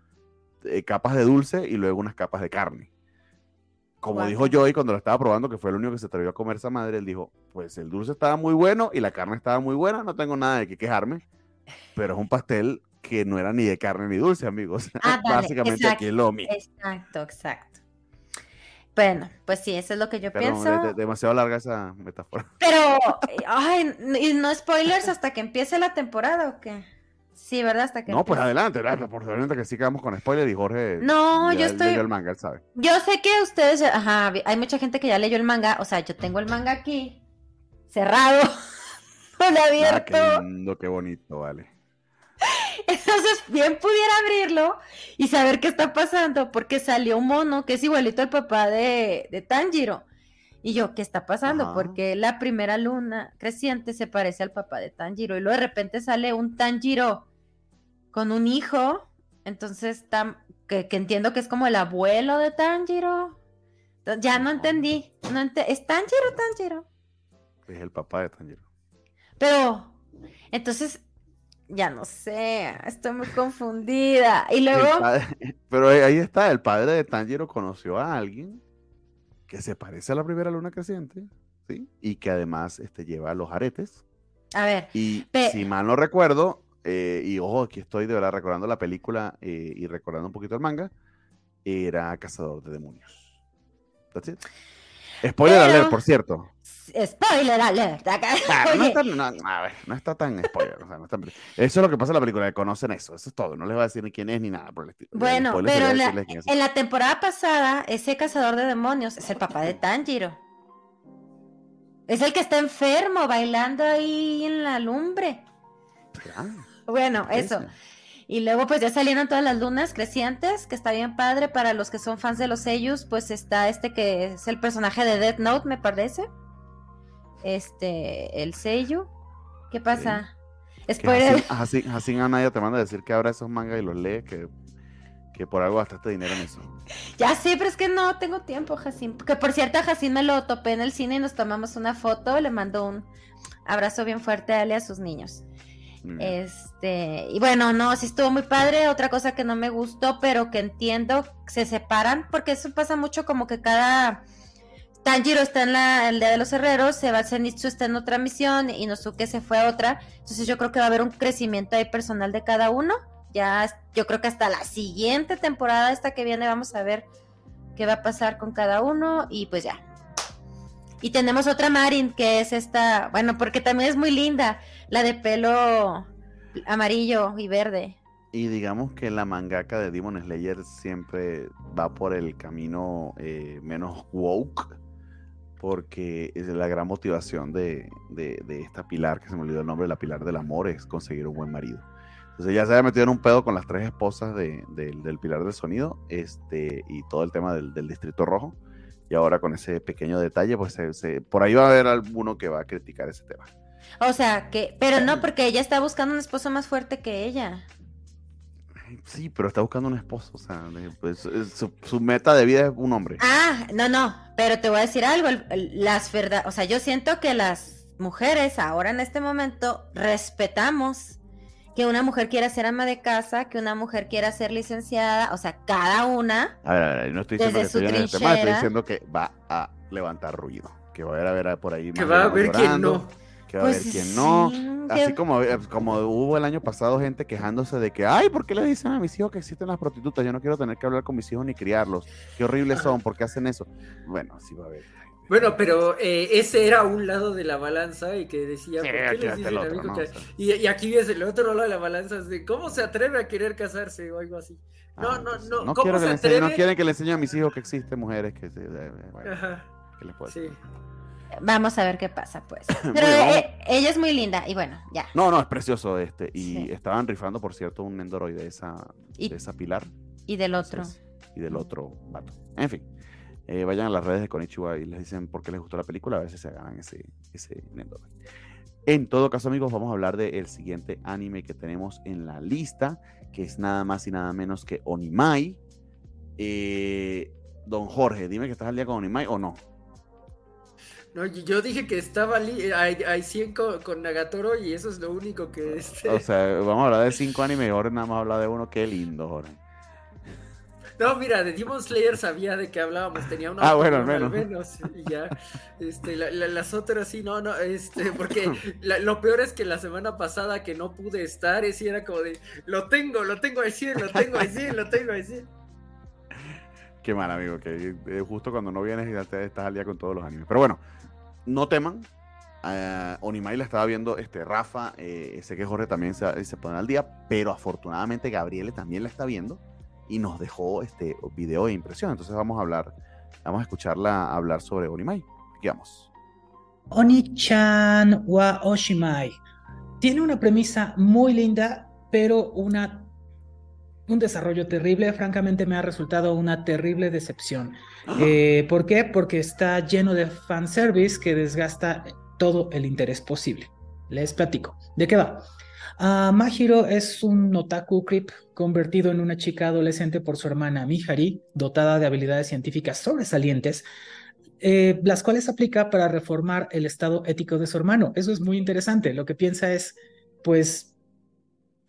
eh, capas de dulce y luego unas capas de carne. Como dijo. Joey cuando lo estaba probando, que fue el único que se atrevió a comer esa madre, él dijo, pues el dulce estaba muy bueno y la carne estaba muy buena, no tengo nada de qué quejarme, pero es un pastel que no era ni de carne ni dulce, amigos. [laughs] Ah, dale, Básicamente aquí es lo mismo. Exacto, exacto. Bueno, pues sí, eso es lo que yo Perdón, pienso. de- de- demasiado larga esa metáfora. Pero, ay, y no spoilers hasta que empiece la temporada o qué? Sí, ¿verdad? Hasta que No, pues adelante, por supuesto que sí quedamos con spoiler y Jorge. No, ya yo estoy- leyó el manga, él sabe. Yo sé que ustedes, ya- ajá, hay mucha gente que ya leyó el manga, o sea, yo tengo el manga aquí, cerrado, [laughs] no Ah, abierto. qué lindo, qué bonito, vale. Entonces, bien pudiera abrirlo y saber qué está pasando, porque salió un mono que es igualito al papá de, de Tanjiro. Y yo, ¿qué está pasando? Ajá. Porque la primera luna creciente se parece al papá de Tanjiro. Y luego de repente sale un Tanjiro con un hijo. Entonces, tam- que, que entiendo que es como el abuelo de Tanjiro. Ya no entendí. No ente- ¿Es Tanjiro Tanjiro? Es el papá de Tanjiro. Pero, entonces, ya no sé, estoy muy confundida. Y luego, padre- [laughs] pero ahí está, el padre de Tanjiro conoció a alguien que se parece a la primera luna creciente, ¿sí? Y que además este, lleva los aretes. a ver, Y si mal no recuerdo, eh, y ojo, aquí estoy de verdad recordando la película eh, y recordando un poquito el manga, era Cazador de Demonios. That's it. Spoiler Pero- alert, por cierto. spoiler alert. acá. [laughs] Ah, no, está, no, a ver, no está tan spoiler. o sea, no está- eso es lo que pasa en la película, que conocen eso. Eso es todo. No les voy a decir ni quién es ni nada por el estilo. Bueno, pero en la, en temporada pasada, ese cazador de demonios es el papá de Tanjiro. Es el que está enfermo, bailando ahí en la lumbre. Ah, Bueno, eso. Y luego pues ya salieron todas las lunas crecientes, que está bien padre para los que son fans de los sellos, pues está este que es el personaje de Death Note, me parece. Este, el sello. ¿Qué pasa? Spoiler. Hassan- Hassan- Hassan Anaya te manda a decir que abra esos mangas y los lee, que, que por algo gastaste dinero en eso. Ya sí, pero es que no tengo tiempo, Jacín. Que por cierto, Jacín me lo topé en el cine y nos tomamos una foto. Le mando un abrazo bien fuerte a él y a sus niños. Este, y bueno, no, sí estuvo muy padre. Otra cosa que no me gustó, pero que entiendo, se separan, porque eso pasa mucho como que cada. Tanjiro está en la, el Día de los Herreros, Seba Zenitsu está en otra misión y Nosuke se fue a otra. Entonces yo creo que va a haber un crecimiento ahí personal de cada uno. Ya, yo creo que hasta la siguiente temporada, esta que viene, vamos a ver qué va a pasar con cada uno y pues ya. Y tenemos otra Marin, que es esta, bueno, porque también es muy linda, la de pelo amarillo y verde. Y digamos que la mangaka de Demon Slayer siempre va por el camino eh, menos woke, porque es la gran motivación de, de- esta pilar, que se me olvidó el nombre, la pilar del amor, es conseguir un buen marido. Entonces ya se había metido en un pedo con las tres esposas de- del- del pilar del sonido este, y todo el tema del, del distrito rojo. Y ahora con ese pequeño detalle, pues por ahí va a haber alguno que va a criticar ese tema. O sea, que, pero no, porque ella está buscando un esposo más fuerte que ella. Sí, pero está buscando un esposo, o sea, pues, su, meta de vida es un hombre. Ah, no, no, pero te voy a decir algo, las verdad, o sea, yo siento que las mujeres ahora en este momento respetamos que una mujer quiera ser ama de casa, que una mujer quiera ser licenciada, o sea, cada una. A ver, a ver no estoy diciendo que estoy en el tema, estoy diciendo que va a levantar ruido, que va a haber, a ver por ahí. Que va a haber quien no que va a haber pues quien no. Así como, eh, como hubo el año pasado gente quejándose de que, ay, ¿por qué le dicen a mis hijos que existen las prostitutas? Yo no quiero tener que hablar con mis hijos ni criarlos. Qué horribles son, ¿por qué hacen eso? Bueno, así va a haber. Bueno, pero eh, ese era un lado de la balanza y que decía, ¿por qué les dicen otro, que... y, aquí ves el otro lado de la balanza, de cómo se atreve a querer casarse o algo así. No, ah, no, pues, no. No, ¿cómo se atreve? no quieren que le enseñe a mis hijos que existen mujeres que. Ajá. ¿qué les puedo decir? Sí. Vamos a ver qué pasa, pues. [coughs] Pero eh, ella es muy linda y bueno, ya. No, no, es precioso este. Y estaban rifando, por cierto, un Endoroid de esa, de esa pilar. Y del otro. y del otro vato. En fin, eh, vayan a las redes de Konichiwa y les dicen por qué les gustó la película, a ver si se ganan ese, ese Nendoroid. En todo caso, amigos, vamos a hablar del siguiente anime que tenemos en la lista, que es nada más y nada menos que Onimai. Eh, don Jorge, dime que estás al día con Onimai o no. No, yo dije que estaba hay, hay 100 con, Nagatoro y eso es lo único que... Este... O sea, vamos a hablar de 5 animes y ahora nada más hablar de uno. Qué lindo, Jorge. No, mira, de Demon Slayer sabía de qué hablábamos, tenía una ah, bueno, al menos. y ya, este, las otras sí, no, no, este, porque lo peor es que la semana pasada que no pude estar, ese era como de, lo tengo, lo tengo al 100, lo tengo al 100, lo tengo al 100. Qué mal, amigo, que eh, justo cuando no vienes y estás al día con todos los animes. Pero bueno, no teman. Uh, Onimai la estaba viendo este, Rafa, eh, sé que Jorge también se, pone al día, pero afortunadamente Gabriele también la está viendo y nos dejó este video de impresión. Entonces vamos a hablar, vamos a escucharla hablar sobre Onimai. Aquí vamos. Oni-chan wa Oshimai. Tiene una premisa muy linda, pero una un desarrollo terrible. Francamente, me ha resultado una terrible decepción. Ah. Eh, ¿Por qué? Porque está lleno de fanservice que desgasta todo el interés posible. Les platico. ¿De qué va? Uh, Mahiro es un otaku creep convertido en una chica adolescente por su hermana Mihari, dotada de habilidades científicas sobresalientes, eh, las cuales aplica para reformar el estado ético de su hermano. Eso es muy interesante. Lo que piensa es, pues,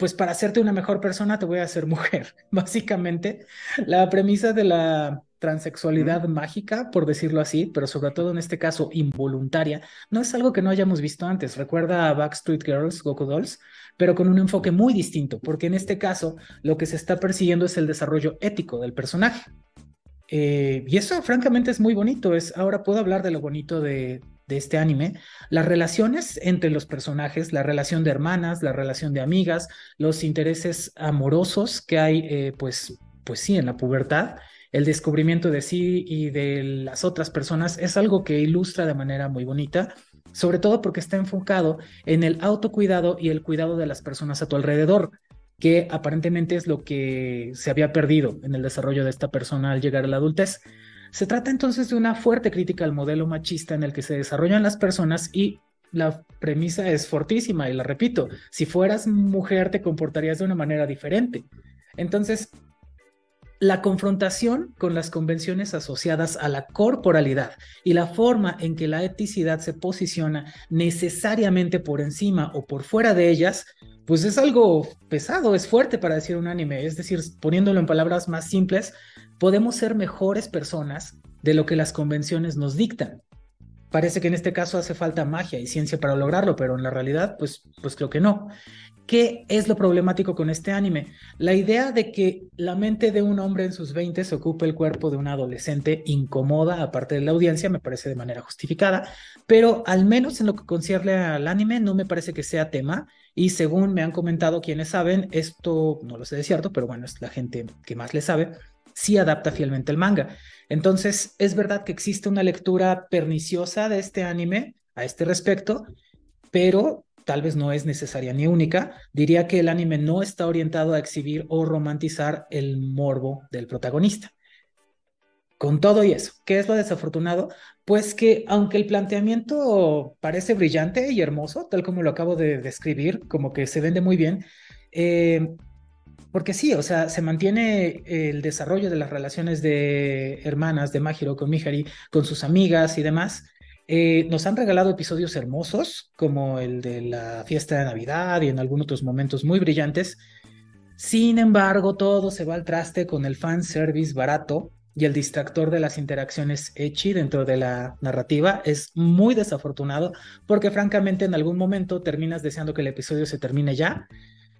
pues para hacerte una mejor persona te voy a hacer mujer. [laughs] Básicamente, la premisa de la transexualidad mágica, por decirlo así, pero sobre todo en este caso involuntaria, no es algo que no hayamos visto antes. Recuerda a Backstreet Girls, Goku Dolls, pero con un enfoque muy distinto, porque en este caso lo que se está persiguiendo es el desarrollo ético del personaje. Eh, y eso francamente es muy bonito. Es, ahora puedo hablar de lo bonito de, de este anime, las relaciones entre los personajes, la relación de hermanas, la relación de amigas, los intereses amorosos que hay, eh, pues, pues sí, en la pubertad, el descubrimiento de sí y de las otras personas es algo que ilustra de manera muy bonita, sobre todo porque está enfocado en el autocuidado y el cuidado de las personas a tu alrededor que aparentemente es lo que se había perdido en el desarrollo de esta persona al llegar a la adultez. Se trata entonces de una fuerte crítica al modelo machista en el que se desarrollan las personas y la premisa es fortísima y la repito, si fueras mujer te comportarías de una manera diferente. Entonces, la confrontación con las convenciones asociadas a la corporalidad y la forma en que la eticidad se posiciona necesariamente por encima o por fuera de ellas, pues es algo pesado, es fuerte para decir un anime. Es decir, poniéndolo en palabras más simples, podemos ser mejores personas de lo que las convenciones nos dictan. Parece que en este caso hace falta magia y ciencia para lograrlo, pero en la realidad, pues, pues creo que no. ¿Qué es lo problemático con este anime? La idea de que la mente de un hombre en sus 20 se ocupe el cuerpo de un adolescente incomoda, aparte de la audiencia, me parece de manera justificada, pero al menos en lo que concierne al anime no me parece que sea tema y según me han comentado quienes saben, esto no lo sé de cierto, pero bueno, es la gente que más le sabe, sí adapta fielmente el manga. Entonces, es verdad que existe una lectura perniciosa de este anime a este respecto, pero tal vez no es necesaria ni única. Diría que el anime no está orientado a exhibir o romantizar el morbo del protagonista. Con todo y eso, ¿qué es lo desafortunado? Pues que aunque el planteamiento parece brillante y hermoso, tal como lo acabo de describir, como que se vende muy bien, eh, porque sí, o sea, se mantiene el desarrollo de las relaciones de hermanas de Mahiro con Mihari, con sus amigas y demás. Eh, nos han regalado episodios hermosos, como el de la fiesta de Navidad y en algunos otros momentos muy brillantes. Sin embargo, todo se va al traste con el fan service barato y el distractor de las interacciones Echi dentro de la narrativa es muy desafortunado porque francamente en algún momento terminas deseando que el episodio se termine ya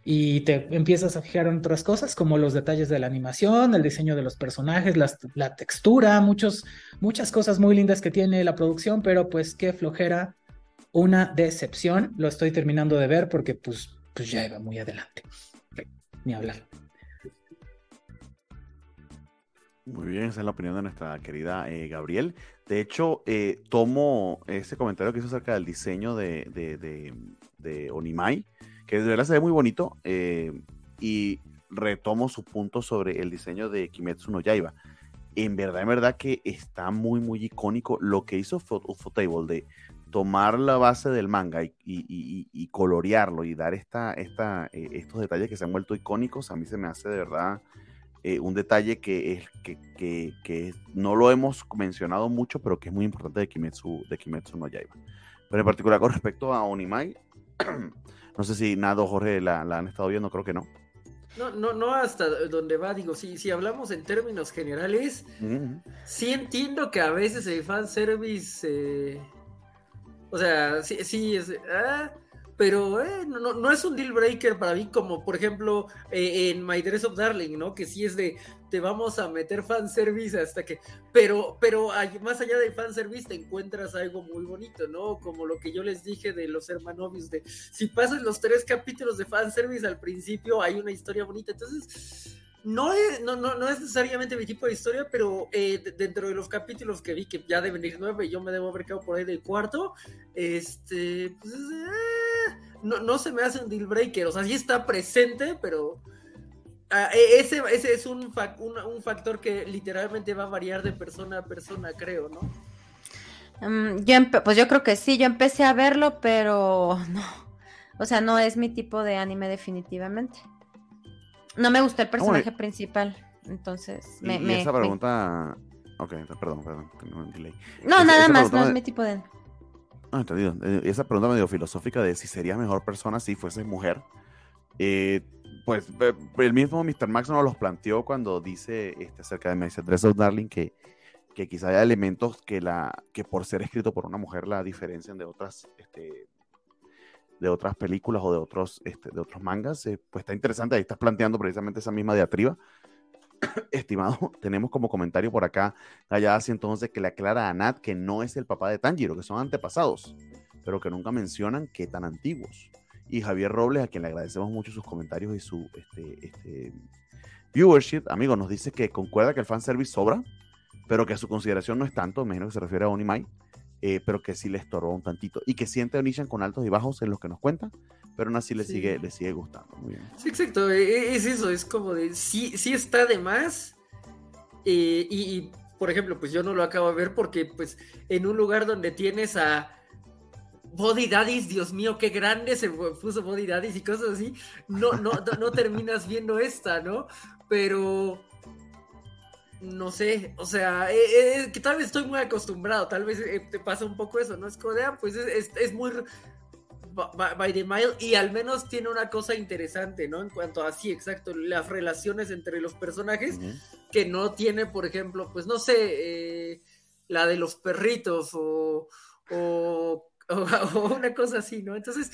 y te empiezas a fijar en otras cosas como los detalles de la animación, el diseño de los personajes, la textura, muchos, muchas cosas muy lindas que tiene la producción, pero pues qué flojera, una decepción, lo estoy terminando de ver porque pues, pues ya iba muy adelante, ni hablar. Muy bien, esa es la opinión de nuestra querida eh, Gabriel. De hecho, eh, tomo ese comentario que hizo acerca del diseño de, Onimai, que de verdad se ve muy bonito, eh, y retomo su punto sobre el diseño de Kimetsu no Yaiba. En verdad, en verdad que está muy, muy icónico lo que hizo Ufotable de tomar la base del manga y, y, colorearlo y dar esta, esta, estos detalles que se han vuelto icónicos, a mí se me hace de verdad eh, un detalle que, es, que, no lo hemos mencionado mucho, pero que es muy importante de Kimetsu, de Kimetsu no Yaiba. Pero en particular con respecto a Onimai, [clears throat] no sé si Nado Jorge la, han estado viendo, creo que no. No, no, no hasta donde va, digo, si, si hablamos en términos generales, sí entiendo que a veces el fanservice, eh, o sea, sí, sí es, ah, pero eh, no, no, es un deal breaker para mí como por ejemplo eh, en My Dress of Darling, ¿no? Que sí es de te vamos a meter fanservice hasta que, pero, pero más allá del fanservice te encuentras algo muy bonito, ¿no? Como lo que yo les dije de los hermanovios, de si pasas los tres capítulos de fanservice al principio hay una historia bonita, entonces no es, no, no, no es necesariamente mi tipo de historia, pero eh, dentro de los capítulos que vi, que ya deben ir nueve, yo me debo haber quedado por ahí del cuarto, este, pues, eh, no, no se me hace un deal breaker, o sea, sí está presente, pero ah, e, ese, ese es un, un, factor que literalmente va a variar de persona a persona, creo, ¿no? Mm, yo pues yo creo que sí, yo empecé a verlo, pero [laughs] no, o sea, no es mi tipo de anime definitivamente. No me gusta el personaje principal. Entonces, me. Y, esa pregunta. Ok, perdón, perdón. No, nada más, no es mi tipo de. Ah, entendido. Eh, esa pregunta medio filosófica de si serías mejor persona si fueses mujer. Eh, pues el mismo Mr. Max nos los planteó cuando dice este, acerca de Message Dress of Darling que, que quizá haya elementos que, la, que por ser escrito por una mujer la diferencian de otras este, de otras películas o de otros, este, de otros mangas, eh, pues está interesante, ahí estás planteando precisamente esa misma diatriba. [coughs] Estimado, [laughs] tenemos como comentario por acá, así entonces que le aclara a Nat que no es el papá de Tanjiro, que son antepasados, pero que nunca mencionan qué tan antiguos. Y Javier Robles, a quien le agradecemos mucho sus comentarios y su este, este, viewership, amigo, nos dice que concuerda que el fanservice sobra, pero que su consideración no es tanto, imagino que se refiere a Onimai, eh, pero que sí le estorbó un tantito. Y que siente a Onishan con altos y bajos en los que nos cuenta, pero aún así le, sigue, le sigue gustando. Muy bien. Sí, exacto. E, e, es eso, es como de, sí, sí está de más. Eh, y, por ejemplo, pues yo no lo acabo de ver porque, pues, en un lugar donde tienes a Body Daddies, Dios mío, qué grande se puso Body Daddies y cosas así, no, no, no terminas viendo esta, ¿no? Pero no sé, o sea, eh, eh, que tal vez estoy muy acostumbrado, tal vez eh, te pasa un poco eso, ¿no? Es como ah, pues es, muy by, the mile y al menos tiene una cosa interesante, ¿no? En cuanto a, sí, exacto, las relaciones entre los personajes, que no tiene, por ejemplo, pues no sé, la de los perritos o, [laughs] o, una cosa así, ¿no? Entonces...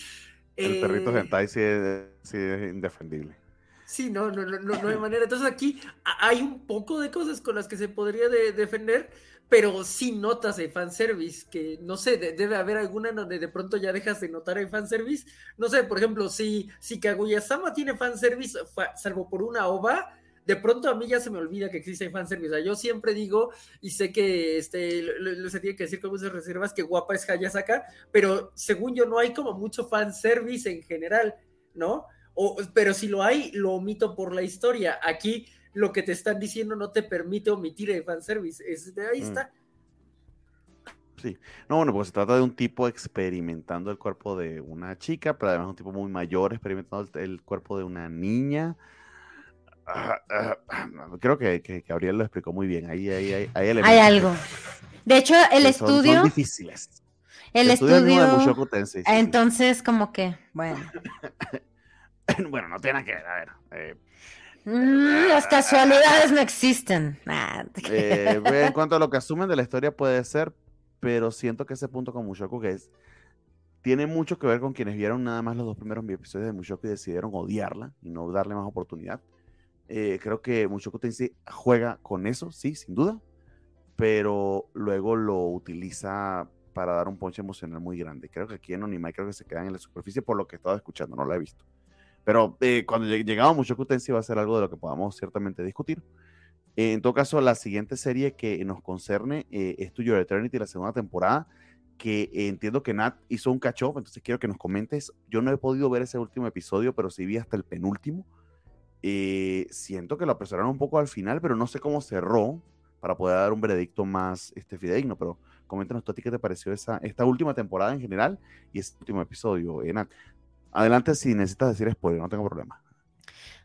El perrito hentai sí es indefendible. Sí, no, no, no, no hay manera. Entonces aquí hay un poco de cosas con las que se podría defender, pero sí notas el fanservice, que no sé, debe haber alguna donde de pronto ya dejas de notar el fanservice. No sé, por ejemplo, si, si Kaguya-sama tiene fanservice, salvo por una ova, de pronto a mí ya se me olvida que existe fanservice. O sea, yo siempre digo, y sé que este, lo, se tiene que decir con muchas reservas, que guapa es Hayasaka, pero según yo no hay como mucho fanservice en general, ¿no? Pero si lo hay, lo omito por la historia. Aquí lo que te están diciendo no te permite omitir el fanservice. Es de ahí mm. está. Sí. No, bueno, porque se trata de un tipo experimentando el cuerpo de una chica, pero además un tipo muy mayor experimentando el, cuerpo de una niña. Ah, ah, ah, creo que, que, Gabriel lo explicó muy bien. Ahí, ahí, ahí, hay, hay algo. De hecho, el estudio. Son, difíciles. El, estudio. entonces, como que, bueno. [laughs] [laughs] bueno, no tiene que ver. A ver. Eh, mm, las casualidades no existen. [laughs] Eh, en cuanto a lo que asumen de la historia, puede ser, pero siento que ese punto con Mushoku que es tiene mucho que ver con quienes vieron nada más los dos primeros episodios de Mushoku y decidieron odiarla y no darle más oportunidad. Eh, creo que Mushoku Tensei juega con eso, sí, sin duda, pero luego lo utiliza para dar un ponche emocional muy grande. Creo que aquí en Onimai creo que se quedan en la superficie por lo que he estado escuchando, no lo he visto. Pero eh, cuando llegamos Mushoku Tensei va a ser algo de lo que podamos ciertamente discutir. Eh, en todo caso, la siguiente serie que nos concerne eh, es To Your Eternity, la segunda temporada, que entiendo que Nat hizo un catch entonces quiero que nos comentes. Yo no he podido ver ese último episodio, pero sí vi hasta el penúltimo. Eh, siento que lo apresuraron un poco al final, pero no sé cómo cerró para poder dar un veredicto más este, fidedigno. Pero coméntanos tú a ti qué te pareció esa, esta última temporada en general y este último episodio, Nat. Adelante si necesitas decir spoiler, no tengo problema.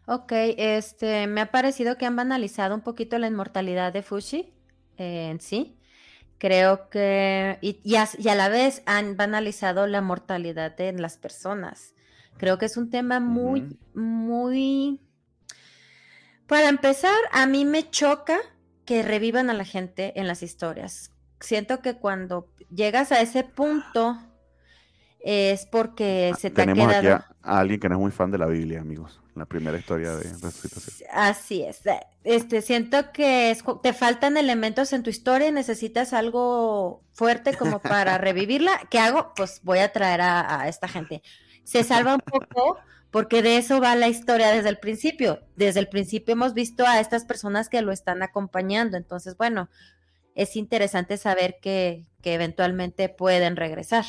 Ok, este, me ha parecido que han banalizado un poquito la inmortalidad de Fushi eh, en sí. Creo que, y, a, la vez han banalizado la mortalidad de las personas. Creo que es un tema muy, muy... Para empezar, a mí me choca que revivan a la gente en las historias. Siento que cuando llegas a ese punto es porque se te ha quedado... Aquí a, alguien que no es muy fan de la Biblia, amigos la primera historia de resucitación. Así es. Este, siento que te faltan elementos en tu historia y necesitas algo fuerte como para [laughs] revivirla. ¿Qué hago? Pues voy a traer a, esta gente. Se salva un poco porque de eso va la historia desde el principio. Desde el principio hemos visto a estas personas que lo están acompañando. Entonces, bueno, es interesante saber que, que eventualmente pueden regresar.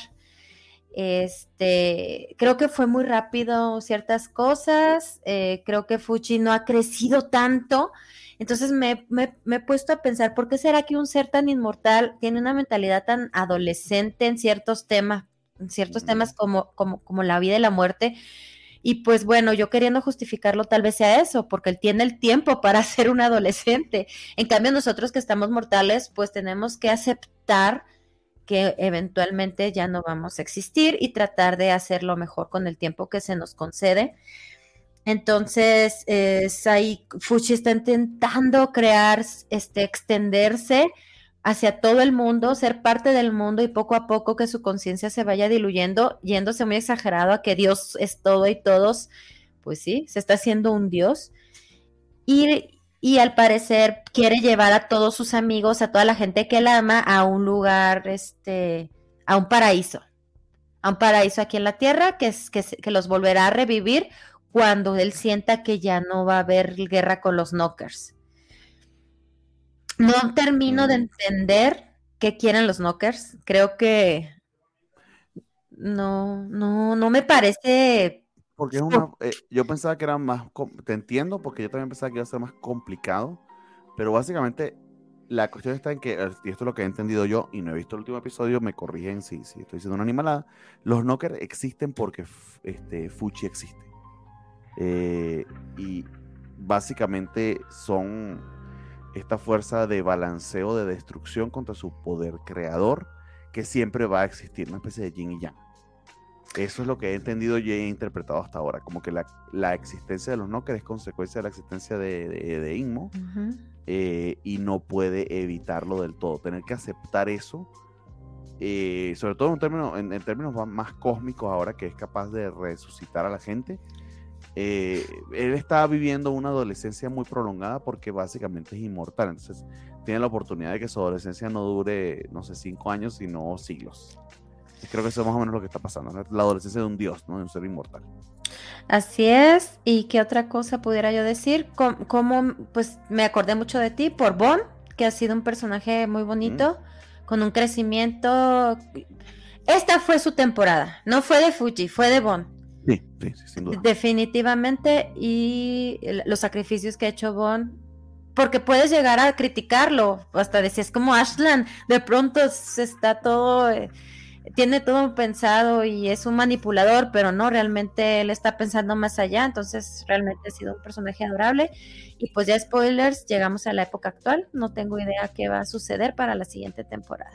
Este, creo que fue muy rápido ciertas cosas, eh, creo que Fuchi no ha crecido tanto, entonces me, he puesto a pensar, ¿por qué será que un ser tan inmortal tiene una mentalidad tan adolescente en ciertos temas, en ciertos temas como, como, como la vida y la muerte? Y pues bueno, yo queriendo justificarlo tal vez sea eso, porque él tiene el tiempo para [laughs] ser un adolescente. En cambio, nosotros que estamos mortales, pues tenemos que aceptar que eventualmente ya no vamos a existir y tratar de hacerlo mejor con el tiempo que se nos concede. Entonces, es ahí Fuchi está intentando crear, este, extenderse hacia todo el mundo, ser parte del mundo y poco a poco que su conciencia se vaya diluyendo, yéndose muy exagerado a que Dios es todo y todos, pues sí, se está haciendo un Dios. Y, y al parecer quiere llevar a todos sus amigos, a toda la gente que él ama, a un lugar, este, a un paraíso, a un paraíso aquí en la tierra que, es, que, que los volverá a revivir cuando él sienta que ya no va a haber guerra con los knockers. No termino de mm. entender qué quieren los knockers. Creo que no, no, no me parece porque es [laughs] una, eh, yo pensaba que era más, te entiendo, porque yo también pensaba que iba a ser más complicado, pero básicamente la cuestión está en que, eh, y esto es lo que he entendido yo, y no he visto el último episodio, me corrigen si, si estoy diciendo una animalada, los knockers existen porque este, Fuchi existe. Eh, y básicamente son esta fuerza de balanceo, de destrucción contra su poder creador, que siempre va a existir, una especie de yin y yang. Eso es lo que he entendido y he interpretado hasta ahora, como que la, existencia de los Knockers es consecuencia de la existencia de, de, Inmo eh, y no puede evitarlo del todo. Tener que aceptar eso, eh, sobre todo en términos, en, términos más cósmicos ahora que es capaz de resucitar a la gente. Eh, él está viviendo una adolescencia muy prolongada porque básicamente es inmortal, entonces tiene la oportunidad de que su adolescencia no dure, no sé, cinco años, sino siglos. Creo que eso es más o menos lo que está pasando, la adolescencia de un dios, ¿no? de un ser inmortal. Así es, y qué otra cosa pudiera yo decir, como, pues me acordé mucho de ti por Bon, que ha sido un personaje muy bonito, con un crecimiento. Esta fue su temporada, no fue de Fuji, fue de Bon. Sí, sí, sin duda. Definitivamente, y los sacrificios que ha hecho Bon porque puedes llegar a criticarlo, hasta decías como Ashland, de pronto se está todo, eh, tiene todo pensado y es un manipulador, pero no, realmente él está pensando más allá, entonces realmente ha sido un personaje adorable. Y pues ya spoilers, llegamos a la época actual, no tengo idea qué va a suceder para la siguiente temporada.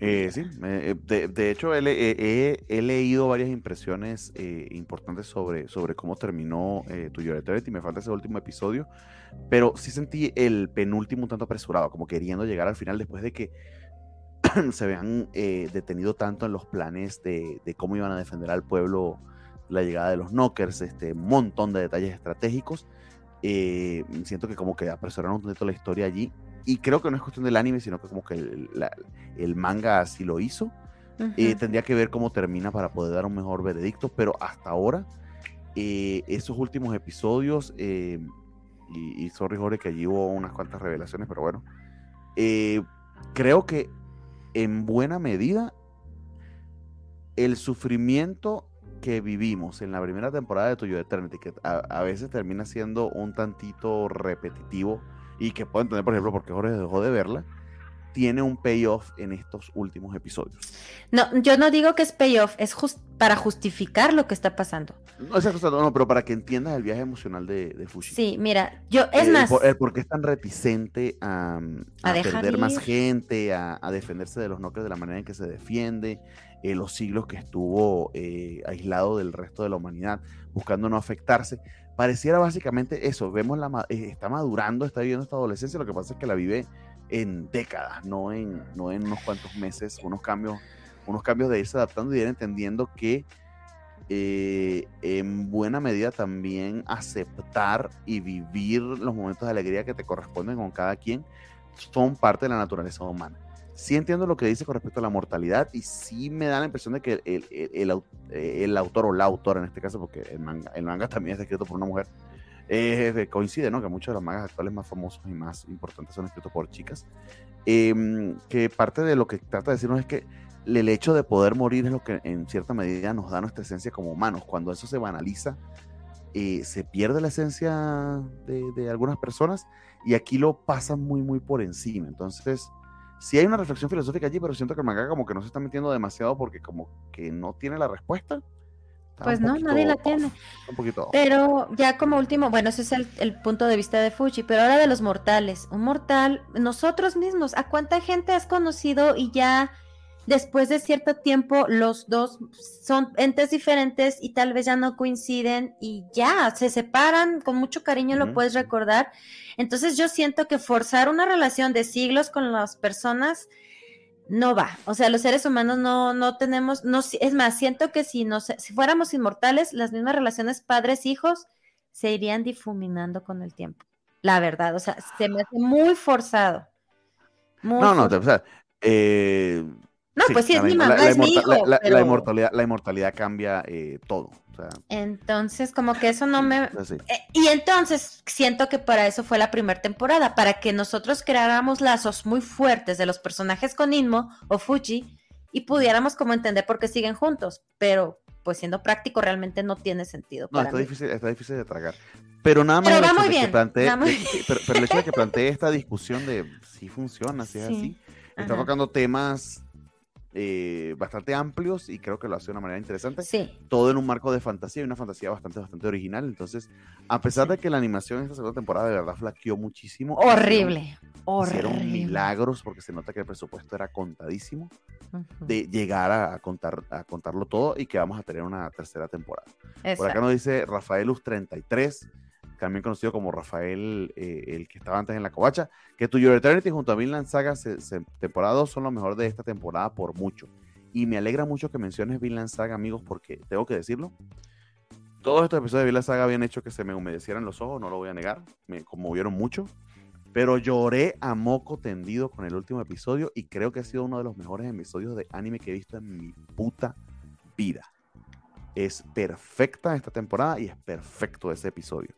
Eh, sí, eh, de, hecho he, leído varias impresiones eh, importantes sobre, sobre cómo terminó tu y me falta ese último episodio, pero sí sentí el penúltimo un tanto apresurado, como queriendo llegar al final después de que [clears throat] se vean detenido tanto en los planes de, cómo iban a defender al pueblo la llegada de los knockers, este montón de detalles estratégicos. siento que como que apresuraron un poquito la historia allí y creo que no es cuestión del anime, sino que como que el, manga así lo hizo. Eh, tendría que ver cómo termina para poder dar un mejor veredicto, pero hasta ahora, eh, esos últimos episodios, eh, y, y, sorry Jorge que allí hubo unas cuantas revelaciones, pero bueno, creo que en buena medida el sufrimiento que vivimos en la primera temporada de Tuyo Eternity, que a veces termina siendo un tantito repetitivo, y que puedo entender, por ejemplo, porque Jorge dejó de verla, tiene un payoff en estos últimos episodios. No, yo no digo que es payoff, es para justificar lo que está pasando. No, es no, pero para que entiendas el viaje emocional de, de Fushi. Sí, mira, yo, es más... El, por, qué es tan reticente a, a, perder más gente, a, defenderse de los knockers de la manera en que se defiende, eh, los siglos que estuvo eh, aislado del resto de la humanidad, buscando no afectarse pareciera básicamente eso, vemos la eh, está madurando, está viviendo esta adolescencia, lo que pasa es que la vive en décadas, no en, no en unos cuantos meses, unos cambios, unos cambios de irse adaptando y ir entendiendo que eh, en buena medida también aceptar y vivir los momentos de alegría que te corresponden con cada quien son parte de la naturaleza humana. Sí entiendo lo que dice con respecto a la mortalidad y sí me da la impresión de que el, el, el, autor o la autora en este caso, porque el manga, el manga también es escrito por una mujer, eh, coincide, ¿no? Que muchos de los mangas actuales más famosos y más importantes son escritos por chicas. Em, que parte de lo que trata de decirnos es que el hecho de poder morir es lo que en cierta medida nos da nuestra esencia como humanos. Cuando eso se banaliza, eh, se pierde la esencia de, de, algunas personas y aquí lo pasan muy, muy por encima. Entonces, sí hay una reflexión filosófica allí, pero siento que el manga como que no se está metiendo demasiado porque como que no tiene la respuesta. Pues no, nadie la tiene. Un poquito pero ya como último, bueno, ese es el, el, punto de vista de Fuji, pero ahora de los mortales. Un mortal, nosotros mismos, ¿a cuánta gente has conocido y ya después de cierto tiempo los dos son entes diferentes y tal vez ya no coinciden y ya se separan, con mucho cariño lo puedes recordar. Entonces yo siento que forzar una relación de siglos con las personas no va. O sea, los seres humanos no, no tenemos, no, es más, siento que si, nos, si fuéramos inmortales, las mismas relaciones padres-hijos se irían difuminando con el tiempo. La verdad, o sea, se me hace muy forzado. no, no, o sea, eh, no, pues sí, es mi mamá, es mi hijo. La, inmortalidad, la inmortalidad cambia eh, todo. Entonces, como que eso no me... Eh, y entonces, siento que para eso fue la primera temporada, para que nosotros creáramos lazos muy fuertes de los personajes con Inmo o Fuji y pudiéramos como entender por qué siguen juntos, pero pues siendo práctico realmente no tiene sentido. No, está, Difícil, está difícil de tragar. Pero nada más pero muy bien, pero, el hecho de que plantee esta discusión de si funciona, si es así, está tocando temas eh, bastante amplios y creo que lo hace de una manera interesante. Todo en un marco de fantasía y una fantasía bastante, bastante original. Entonces, a pesar de que la animación en esta segunda temporada de verdad flaqueó muchísimo. Horrible. Hicieron, milagros porque se nota que el presupuesto era contadísimo de llegar a, contar, a contarlo todo y que vamos a tener una tercera temporada. Por acá nos dice Rafaelus 33 también conocido como Rafael, eh, el que estaba antes en la covacha, que tu Your Eternity junto a Vinland Saga temporada 2 son lo mejor de esta temporada por mucho. Y me alegra mucho que menciones Vinland Saga, amigos, porque tengo que decirlo. Todos estos episodios de Vinland Saga habían hecho que se me humedecieran los ojos, no lo voy a negar, me conmovieron mucho. Pero lloré a moco tendido con el último episodio y creo que ha sido uno de los mejores episodios de anime que he visto en mi puta vida. Es perfecta esta temporada y es perfecto ese episodio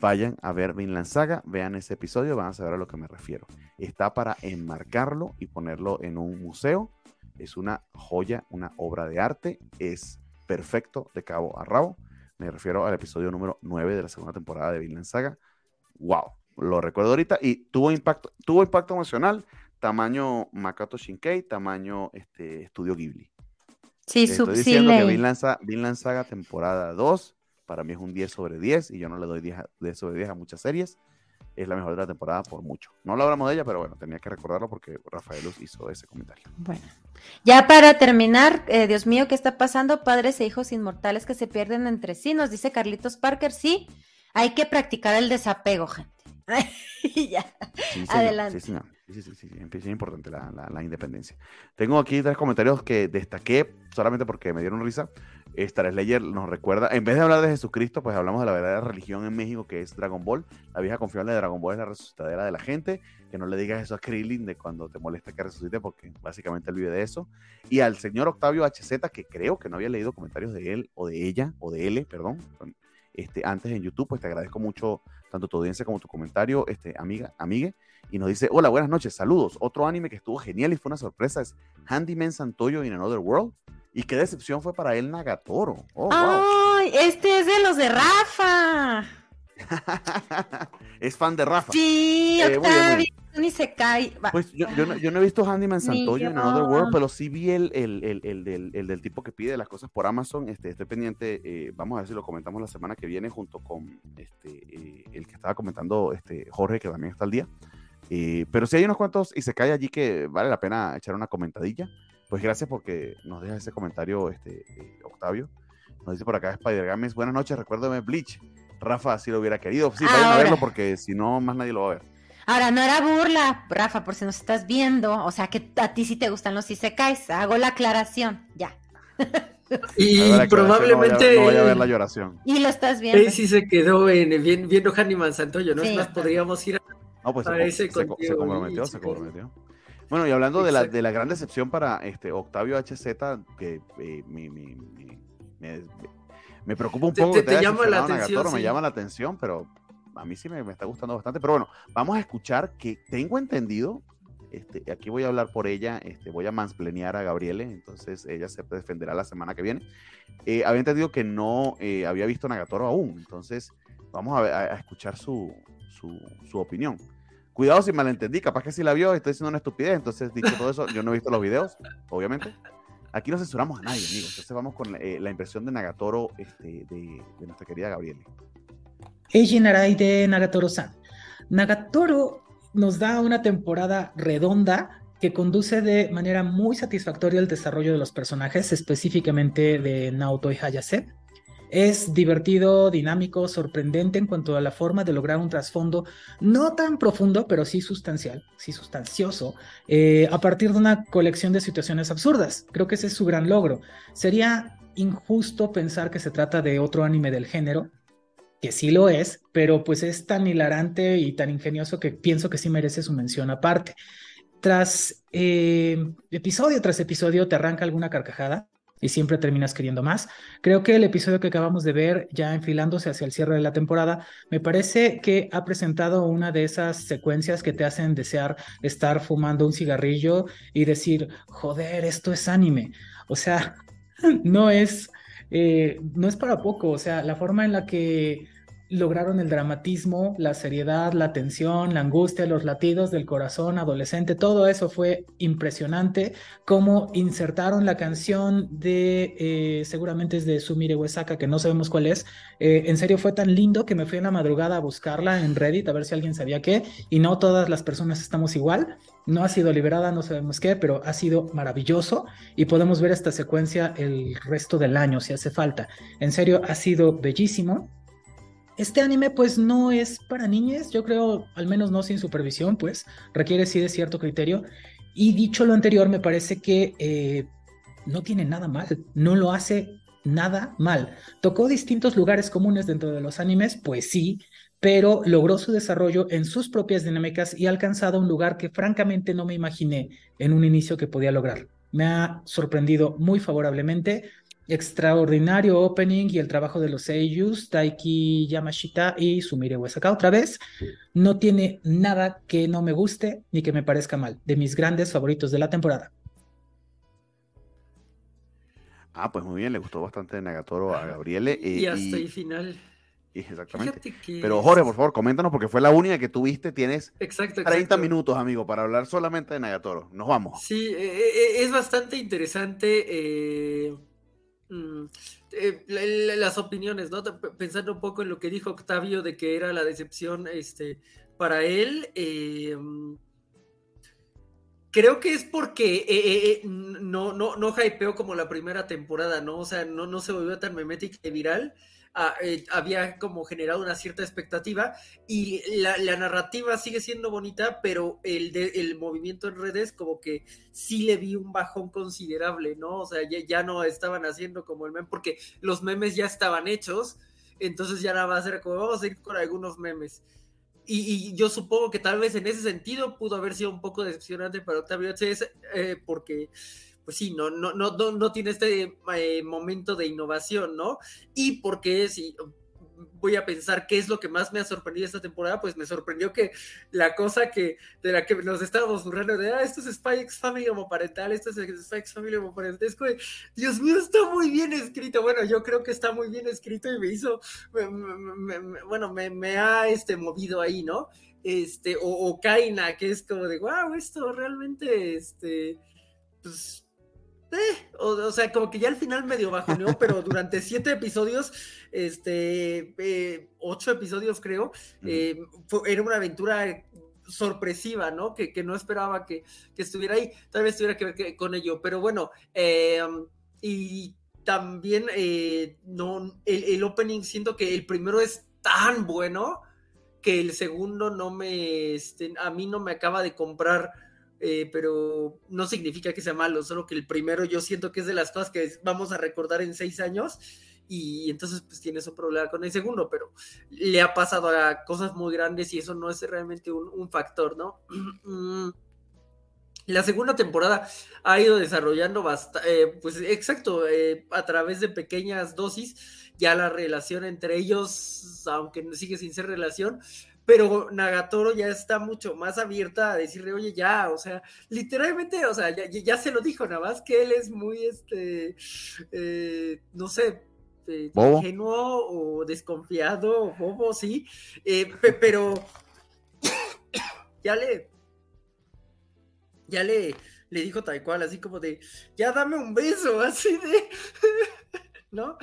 vayan a ver Vinland Saga, vean ese episodio, van a saber a lo que me refiero. Está para enmarcarlo y ponerlo en un museo. Es una joya, una obra de arte. Es perfecto de cabo a rabo. Me refiero al episodio número 9 de la segunda temporada de Vinland Saga. wow, lo recuerdo ahorita y tuvo impacto, tuvo impacto emocional, tamaño Makoto Shinkei, tamaño este, Estudio Ghibli. Sí, Estoy diciendo que Vinland, Saga temporada 2 para mí es un 10 sobre 10 y yo no le doy 10, 10 sobre 10 a muchas series es la mejor de la temporada por mucho. No lo hablamos de ella, pero bueno, tenía que recordarlo porque Rafael hizo ese comentario. Bueno, ya para terminar, eh, Dios mío, ¿qué está pasando? Padres e hijos inmortales que se pierden entre sí, nos dice Carlitos Parker, sí, hay que practicar el desapego, gente. [laughs] ya, adelante. Sí, sí, sí, sí, es importante la, la, independencia. Tengo aquí tres comentarios que destaqué solamente porque me dieron risa. Star Slayer nos recuerda, en vez de hablar de Jesucristo, pues hablamos de la verdadera religión en México que es Dragon Ball. La vieja confiable de Dragon Ball es la resucitadera de la gente. Que no le digas eso a Krillin de cuando te molesta que resucite, porque básicamente él vive de eso. Y al señor Octavio HZ, que creo que no había leído comentarios de él o de ella, o de él, perdón, este, antes en YouTube, pues te agradezco mucho tanto tu audiencia como tu comentario, este, amiga, amigue. Y nos dice, hola, buenas noches, saludos. Otro anime que estuvo genial y fue una sorpresa es Handyman Santoyo in Another World. Y qué decepción fue para él Nagatoro. Oh, ¡Ay! Este es de los de Rafa. [laughs] es fan de Rafa. Sí, eh, Octavio, ni se cae. Pues yo, no, he visto Handyman Santoyo en Another World, pero sí vi el, el, el, del, tipo que pide las cosas por Amazon. Este, estoy pendiente, eh, vamos a ver si lo comentamos la semana que viene junto con este, eh, el que estaba comentando este, Jorge, que también está al día. Pero sí hay unos cuantos y se cae allí que vale la pena echar una comentadilla. Pues gracias porque nos deja ese comentario, este, eh, Octavio. Nos dice por acá Spider Games, buenas noches, recuérdame Bleach. Rafa si lo hubiera querido. Sí, vayan a verlo porque si no, más nadie lo va a ver. Ahora, no era burla, Rafa, por si nos estás viendo. O sea, que a ti sí te gustan los caes. Hago la aclaración, ya. Y probablemente. No vaya, a ver la lloración. Y lo estás viendo. Sí, se quedó en, viendo Handyman Santoyo, ¿no? Es más, podríamos ir a, pues ese se, se, comprometió, se comprometió. Bueno, y hablando de la, de la, gran decepción para este Octavio HZ, que eh, me, me, me, preocupa un poco. Te, llama la atención. Me llama la atención, pero a mí sí me, está gustando bastante. Pero bueno, vamos a escuchar que tengo entendido, este, aquí voy a hablar por ella, este, voy a mansplanear a Gabriele, entonces ella se defenderá la semana que viene. Eh, había entendido que no eh, había visto Nagatoro aún, entonces vamos a, a escuchar su, su, su opinión. Cuidado si malentendí, capaz que si la vio, estoy diciendo una estupidez. Entonces, dicho todo eso, yo no he visto los videos, obviamente. Aquí no censuramos a nadie, amigos. Entonces vamos con la, eh, impresión de Nagatoro este, de, nuestra querida Gabriele. Eiji Narai de Nagatoro-san. Nagatoro nos da una temporada redonda que conduce de manera muy satisfactoria el desarrollo de los personajes, específicamente de Naoto y Hayase. Es divertido, dinámico, sorprendente en cuanto a la forma de lograr un trasfondo no tan profundo, pero sí sustancial, sí sustancioso, eh, a partir de una colección de situaciones absurdas. Creo que ese es su gran logro. Sería injusto pensar que se trata de otro anime del género, que sí lo es, pero pues es tan hilarante y tan ingenioso que pienso que sí merece su mención aparte. Tras eh, episodio tras episodio te arranca alguna carcajada, y siempre terminas queriendo más. Creo que el episodio que acabamos de ver, ya enfilándose hacia el cierre de la temporada, me parece que ha presentado una de esas secuencias que te hacen desear estar fumando un cigarrillo y decir, joder, esto es anime. O sea, [laughs] no es, eh, no es para poco. O sea, la forma en la que lograron el dramatismo, la seriedad, la tensión, la angustia, los latidos del corazón adolescente, todo eso fue impresionante. Cómo insertaron la canción de, eh, seguramente es de Sumire Uesaka, que no sabemos cuál es. Eh, en serio fue tan lindo que me fui en la madrugada a buscarla en Reddit a ver si alguien sabía qué, y no todas las personas estamos igual. No ha sido liberada, no sabemos qué, pero ha sido maravilloso y podemos ver esta secuencia el resto del año si hace falta. En serio, ha sido bellísimo este anime pues no es para niñas, yo creo, al menos no sin supervisión, pues requiere sí de cierto criterio. Y dicho lo anterior, me parece que eh, no tiene nada mal, no lo hace nada mal. Tocó distintos lugares comunes dentro de los animes, pues sí, pero logró su desarrollo en sus propias dinámicas y ha alcanzado un lugar que francamente no me imaginé en un inicio que podía lograr. Me ha sorprendido muy favorablemente extraordinario opening y el trabajo de los seiyus, Taiki Yamashita y Sumire Uesaka otra vez. No tiene nada que no me guste ni que me parezca mal. De mis grandes favoritos de la temporada. Ah, pues muy bien, le gustó bastante Nagatoro a Gabriele. y hasta el final. Exactamente. Pero Jorge, por favor, coméntanos porque fue la única que tuviste. Tienes exacto, 30 minutos, amigo, para hablar solamente de Nagatoro. Nos vamos. Sí, eh, eh, es bastante interesante eh, mm, las opiniones, ¿no? Pensando un poco en lo que dijo Octavio de que era la decepción este, para él. Mm, creo que es porque no, no, no hypeó como la primera temporada, ¿no? O sea, no, no se volvió tan memética y viral. Eh, había como generado una cierta expectativa y la, narrativa sigue siendo bonita, pero el, el movimiento en redes como que sí le vi un bajón considerable, ¿no? O sea, ya, no estaban haciendo como el meme, porque los memes ya estaban hechos, entonces ya nada más era como vamos a ir con algunos memes. Y, yo supongo que tal vez en ese sentido pudo haber sido un poco decepcionante para Octavio Chess, eh, porque pues sí, no, no, no, no, tiene este eh, momento de innovación, ¿no? Y porque si voy a pensar qué es lo que más me ha sorprendido esta temporada, pues me sorprendió que la cosa que de la que nos estábamos burlando de, ah, esto es Spikes Family homoparental, esto es Spikes Family homoparental, es que, Dios mío, está muy bien escrito, bueno, yo creo que está muy bien escrito y me hizo, bueno, me, me, ha este, movido ahí, ¿no? Este, o, o Kaina, que es como de, wow, esto realmente, este, pues eh, o, sea, como que ya al final medio bajoneó, [laughs] pero durante siete episodios, este, eh, ocho episodios creo, eh, era una aventura sorpresiva, ¿no? Que, no esperaba que, estuviera ahí, tal vez tuviera que ver con ello, pero bueno, y también no, el, opening siento que el primero es tan bueno que el segundo no me, este, a mí no me acaba de comprar eh, pero no significa que sea malo, solo que el primero yo siento que es de las cosas que vamos a recordar en seis años y entonces pues tienes un problema con el segundo, pero le ha pasado a cosas muy grandes y eso no es realmente un, factor, ¿no? [clears throat] La segunda temporada ha ido desarrollando bastante, eh, pues exacto, eh, a través de pequeñas dosis, ya la relación entre ellos, aunque sigue sin ser relación, pero Nagatoro ya está mucho más abierta a decirle, oye, ya, o sea, literalmente, o sea, ya, se lo dijo, nada más que él es muy, este, eh, no sé, eh, ingenuo o desconfiado, o bobo, sí, eh, pero ya le, ya le, le dijo tal cual, así como de, ya dame un beso, [laughs] así de... ¿no?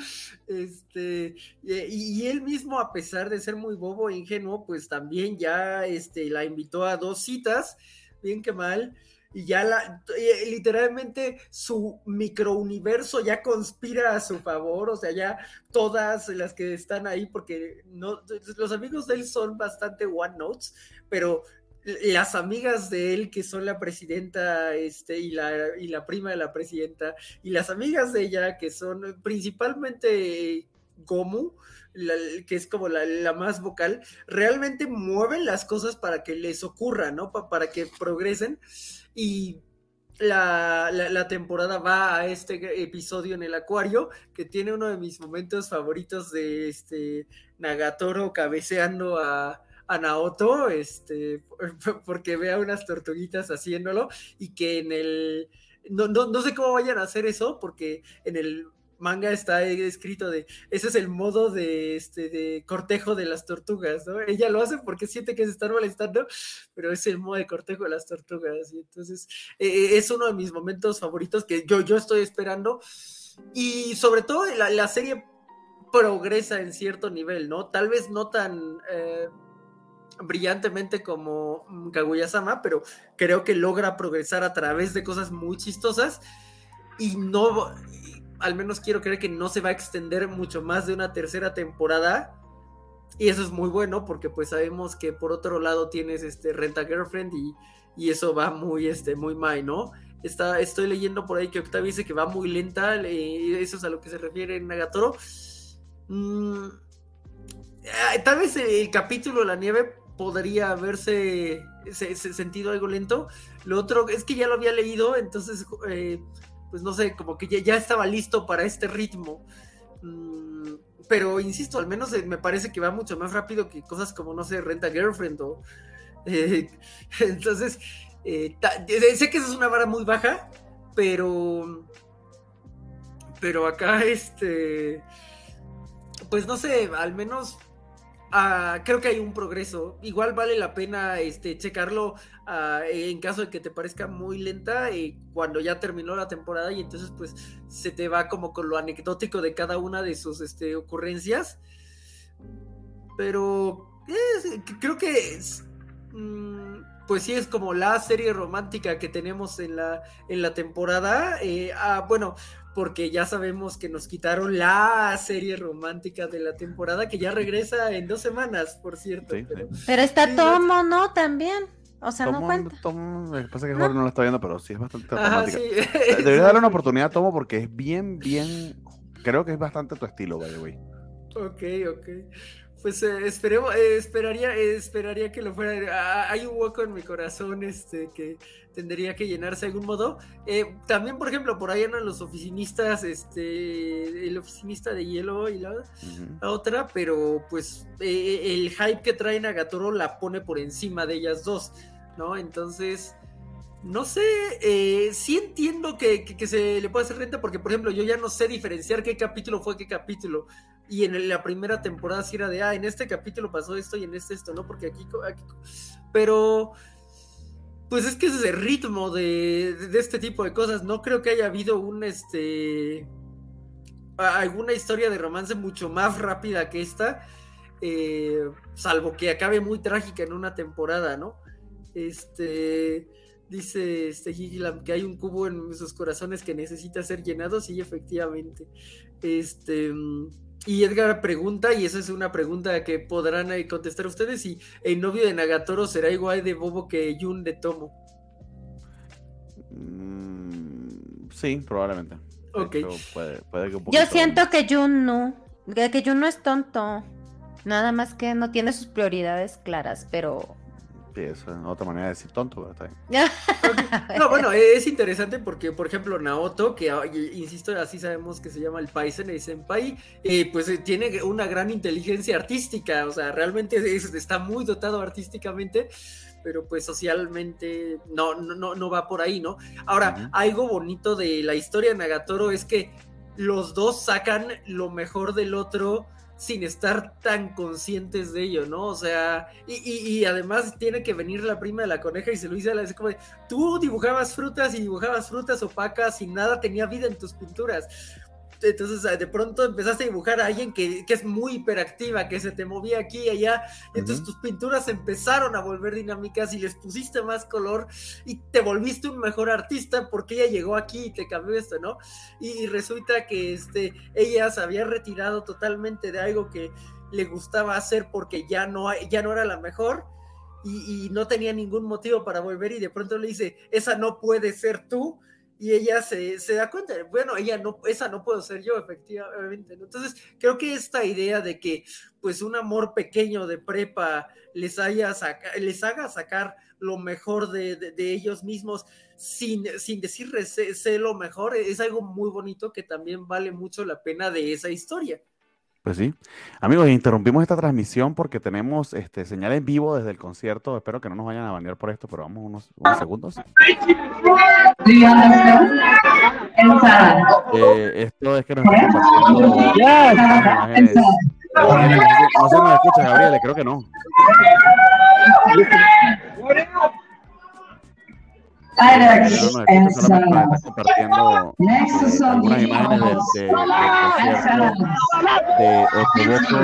Este, y, él mismo, a pesar de ser muy bobo e ingenuo, pues también ya este, la invitó a dos citas, bien que mal, y ya la, eh, literalmente su microuniverso ya conspira a su favor, o sea, ya todas las que están ahí, porque no, los amigos de él son bastante one notes, pero las amigas de él, que son la presidenta este, y, la, y la prima de la presidenta, y las amigas de ella, que son principalmente Gomu, que es como la, más vocal, realmente mueven las cosas para que les ocurra, ¿no? para que progresen. Y la, la, temporada va a este episodio en el acuario, que tiene uno de mis momentos favoritos de este Nagatoro cabeceando a, a Naoto, este, porque vea unas tortuguitas haciéndolo y que en el... No, no, sé cómo vayan a hacer eso, porque en el manga está escrito de ese es el modo de este de cortejo de las tortugas, ¿no? Ella lo hace porque siente que se están molestando, pero es el modo de cortejo de las tortugas. Y entonces eh, eh, es uno de mis momentos favoritos que yo, yo estoy esperando. Y sobre todo la, la serie progresa en cierto nivel, ¿no? Tal vez no tan eh, brillantemente como mm, Kaguya-sama, pero creo que logra progresar a través de cosas muy chistosas y no, al menos quiero creer que no se va a extender mucho más de una tercera temporada. Y eso es muy bueno porque pues sabemos que por otro lado tienes este Renta Girlfriend y, y eso va muy, este, muy mal, ¿no? Está, estoy leyendo por ahí que Octavio dice que va muy lenta, eh, eso es a lo que se refiere en Nagatoro. Mm, tal vez el capítulo La Nieve podría haberse sentido algo lento. Lo otro es que ya lo había leído, entonces, eh, pues no sé, como que ya, estaba listo para este ritmo. Mm, pero insisto, al menos eh, me parece que va mucho más rápido que cosas como, no sé, Renta Girlfriend o... [laughs] Eh, entonces, sé que esa es una vara muy baja, pero... Pero acá, este... Pues no sé, al menos creo que hay un progreso. Igual vale la pena este, checarlo en caso de que te parezca muy lenta eh, cuando ya terminó la temporada y entonces pues se te va como con lo anecdótico de cada una de sus este, ocurrencias. Pero creo que mm, pues sí es como la serie romántica que tenemos en la, en la temporada. Eh, ah, bueno, porque ya sabemos que nos quitaron la serie romántica de la temporada, que ya regresa en dos semanas, por cierto. pero, está Tomo, ¿no? También. O sea, no cuenta. Tomo, pasa que Jorge no. lo está viendo, pero sí es bastante romántica. Debería darle una oportunidad a Tomo porque es bien, bien. Creo que es bastante tu estilo, by the way. Ok, ok pues eh, esperemos, eh, esperaría, eh, esperaría que lo fuera. Ah, hay un hueco en mi corazón este, que tendría que llenarse de algún modo. también, por ejemplo, por ahí andan los oficinistas, este, el oficinista de hielo y la, otra, pero pues el hype que trae Nagatoro la pone por encima de ellas dos, ¿no? Entonces, no sé, sí entiendo que, que, se le puede hacer renta porque, por ejemplo, yo ya no sé diferenciar qué capítulo fue qué capítulo y en la primera temporada sí era de, ah, en este capítulo pasó esto y en este esto, ¿no? Porque aquí, pero, pues es que ese es el ritmo de, este tipo de cosas. No creo que haya habido un, este, alguna historia de romance mucho más rápida que esta, eh, salvo que acabe muy trágica en una temporada, ¿no? Este, dice este que hay un cubo en sus corazones que necesita ser llenado, sí, efectivamente. Este y Edgar pregunta, y esa es una pregunta que podrán eh, contestar ustedes, si el novio de Nagatoro será igual de bobo que Jun de Tomo. Mm, sí, probablemente. Ok. Yo siento que Jun no, que Jun no es tonto, nada más que no tiene sus prioridades claras, pero es otra manera de decir tonto, [laughs] no, bueno, es interesante porque, por ejemplo, Naoto, que ah, insisto, así sabemos que se llama el Paisen, el Senpai, eh, pues eh, tiene una gran inteligencia artística, o sea, realmente está muy dotado artísticamente, pero pues socialmente no, no, no va por ahí, ¿no? Ahora, algo bonito de la historia de Nagatoro es que los dos sacan lo mejor del otro sin estar tan conscientes de ello, ¿no? O sea, y, además tiene que venir la prima de la coneja y se lo dice a la como de, tú dibujabas frutas y dibujabas frutas opacas y nada tenía vida en tus pinturas. Entonces de pronto empezaste a dibujar a alguien que, es muy hiperactiva, que se te movía aquí y allá. Entonces tus pinturas empezaron a volver dinámicas y les pusiste más color y te volviste un mejor artista porque ella llegó aquí y te cambió esto, ¿no? Y, resulta que este, ella se había retirado totalmente de algo que le gustaba hacer porque ya no, ya no era la mejor. Y, y no tenía ningún motivo para volver y de pronto le dice, esa no puede ser tú, y ella se, da cuenta, bueno, ella no, esa no puedo ser yo, efectivamente. Entonces, creo que esta idea de que pues un amor pequeño de prepa les, haya les haga sacar lo mejor de, ellos mismos sin, sin decirles sé, lo mejor, es algo muy bonito que también vale mucho la pena de esa historia. Pues sí. Amigos, interrumpimos esta transmisión porque tenemos este, señal en vivo desde el concierto. Espero que no nos vayan a banear por esto, pero vamos unos, unos segundos. Eh, esto es que nos están. No si nos escucha, Gabriel, creo que no. Alex and compartiendo eh, algunas imágenes del, de, concierto de Otoboco,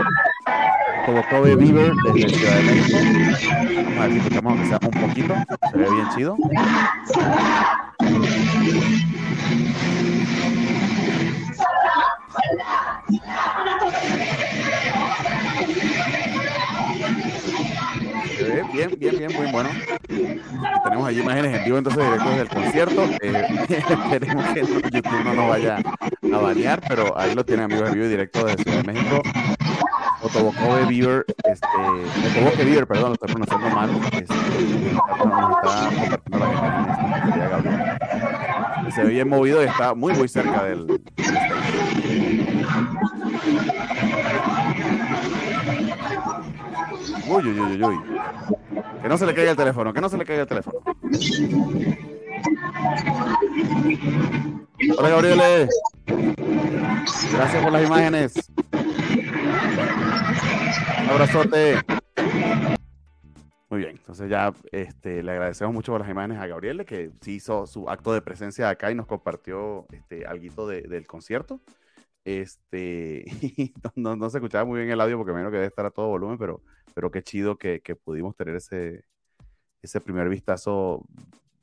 Otoboco de Beaver desde Ciudad de México. Vamos a ver si escuchamos que sea un poquito, se ve bien chido. Bien, bien, bien, muy bueno. Tenemos allí imágenes en vivo entonces directos del concierto. Eh, [laughs] esperemos que YouTube no nos vaya a banear, pero ahí lo tienen amigos en vivo directo desde Ciudad de México. Otobocobe Beaver, este, Otoboque Beaver, perdón, lo estoy pronunciando mal. Este, está compartiendo las imágenes. Se ve bien movido y está muy, muy cerca del, del Uy, uy, uy, uy. Que no se le caiga el teléfono, que no se le caiga el teléfono. Hola, Gabriel. Gracias por las imágenes. Un abrazote. Muy bien, entonces ya este, le agradecemos mucho por las imágenes a Gabriel, que sí hizo su acto de presencia acá y nos compartió este, algo del concierto. Este, [laughs] no, no, se escuchaba muy bien el audio porque menos que debe estar a todo volumen, pero, pero qué chido que, que pudimos tener ese, ese primer vistazo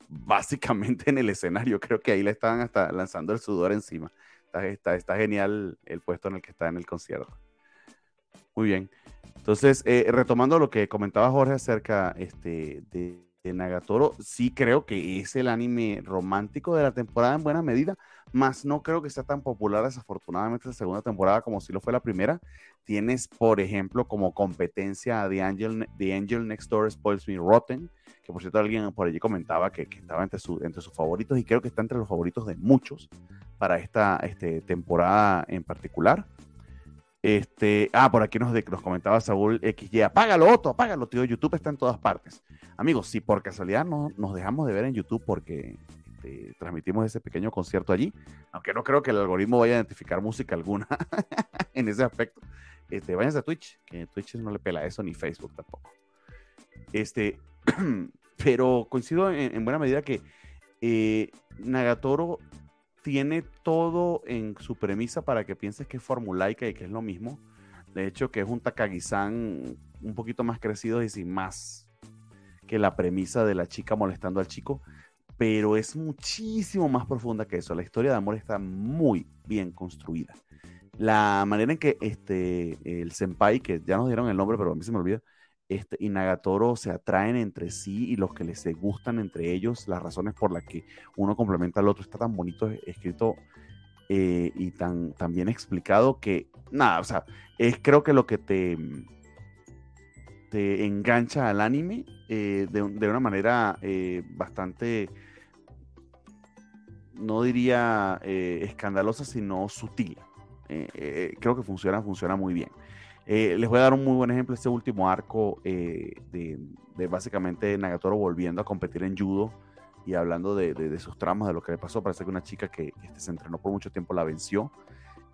básicamente en el escenario. Creo que ahí le estaban hasta lanzando el sudor encima. Está, está, está genial el puesto en el que está en el concierto. Muy bien. Entonces, eh, retomando lo que comentaba Jorge acerca este, de, Nagatoro, sí creo que es el anime romántico de la temporada en buena medida, más no creo que sea tan popular desafortunadamente la segunda temporada como si lo fue la primera. Tienes, por ejemplo, como competencia a The Angel, The Angel Next Door Spoils Me Rotten, que por cierto alguien por allí comentaba que, estaba entre, entre sus favoritos y creo que está entre los favoritos de muchos para esta este, temporada en particular. Este, ah, por aquí nos, comentaba Saúl XY, apágalo, Otto, apágalo, tío, YouTube está en todas partes. Amigos, si por casualidad no, nos dejamos de ver en YouTube porque este, transmitimos ese pequeño concierto allí, aunque no creo que el algoritmo vaya a identificar música alguna [laughs] en ese aspecto, este, váyanse a Twitch, que Twitch no le pela eso, ni Facebook tampoco. Este, [clears throat] pero coincido en, buena medida que eh, Nagatoro tiene todo en su premisa para que pienses que es formulaica y que es lo mismo. De hecho, que es un Takagi-san un poquito más crecido y sin más que la premisa de la chica molestando al chico, pero es muchísimo más profunda que eso. La historia de amor está muy bien construida. La manera en que este, el senpai, que ya nos dieron el nombre, pero a mí se me olvida, este, y Nagatoro se atraen entre sí y los que les gustan entre ellos, las razones por las que uno complementa al otro, está tan bonito escrito eh, y tan, bien explicado que, nada, o sea, es creo que lo que te, te engancha al anime eh, de, una manera eh, bastante, no diría escandalosa, sino sutil. creo que funciona, funciona muy bien. Eh, les voy a dar un muy buen ejemplo, este último arco eh, de, básicamente Nagatoro volviendo a competir en judo y hablando de, sus tramos, de lo que le pasó. Parece que una chica que este, se entrenó por mucho tiempo la venció.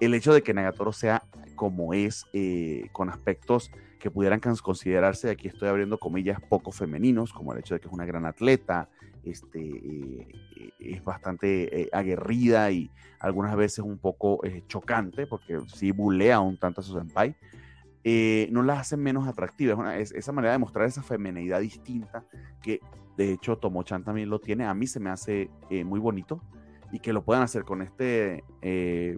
El hecho de que Nagatoro sea como es, eh, con aspectos que pudieran considerarse, aquí estoy abriendo comillas, poco femeninos, como el hecho de que es una gran atleta, este, es bastante aguerrida y algunas veces un poco chocante, porque sí bulea un tanto a su senpai, eh, no las hacen menos atractivas. Es, esa manera de mostrar esa femenidad distinta que de hecho Tomochan también lo tiene. A mí se me hace eh, muy bonito y que lo puedan hacer con este eh,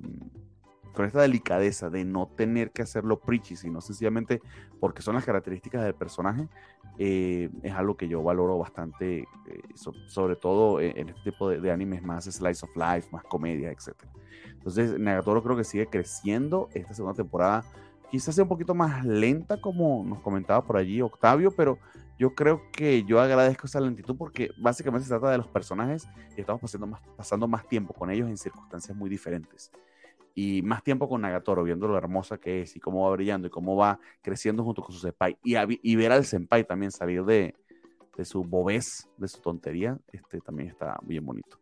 con esta delicadeza de no tener que hacerlo preachy, sino sencillamente porque son las características del personaje, es algo que yo valoro bastante, sobre todo en, este tipo de, de, animes más slice of life, más comedia, etc. Entonces, Nagatoro creo que sigue creciendo. Esta segunda temporada quizás sea un poquito más lenta, como nos comentaba por allí Octavio, pero yo creo que yo agradezco esa lentitud porque básicamente se trata de los personajes y estamos pasando más, pasando más tiempo con ellos en circunstancias muy diferentes. Y más tiempo con Nagatoro, viendo lo hermosa que es y cómo va brillando y cómo va creciendo junto con su senpai. Y, ver al senpai también salir de, de su bobés, de su tontería, este también está bien bonito.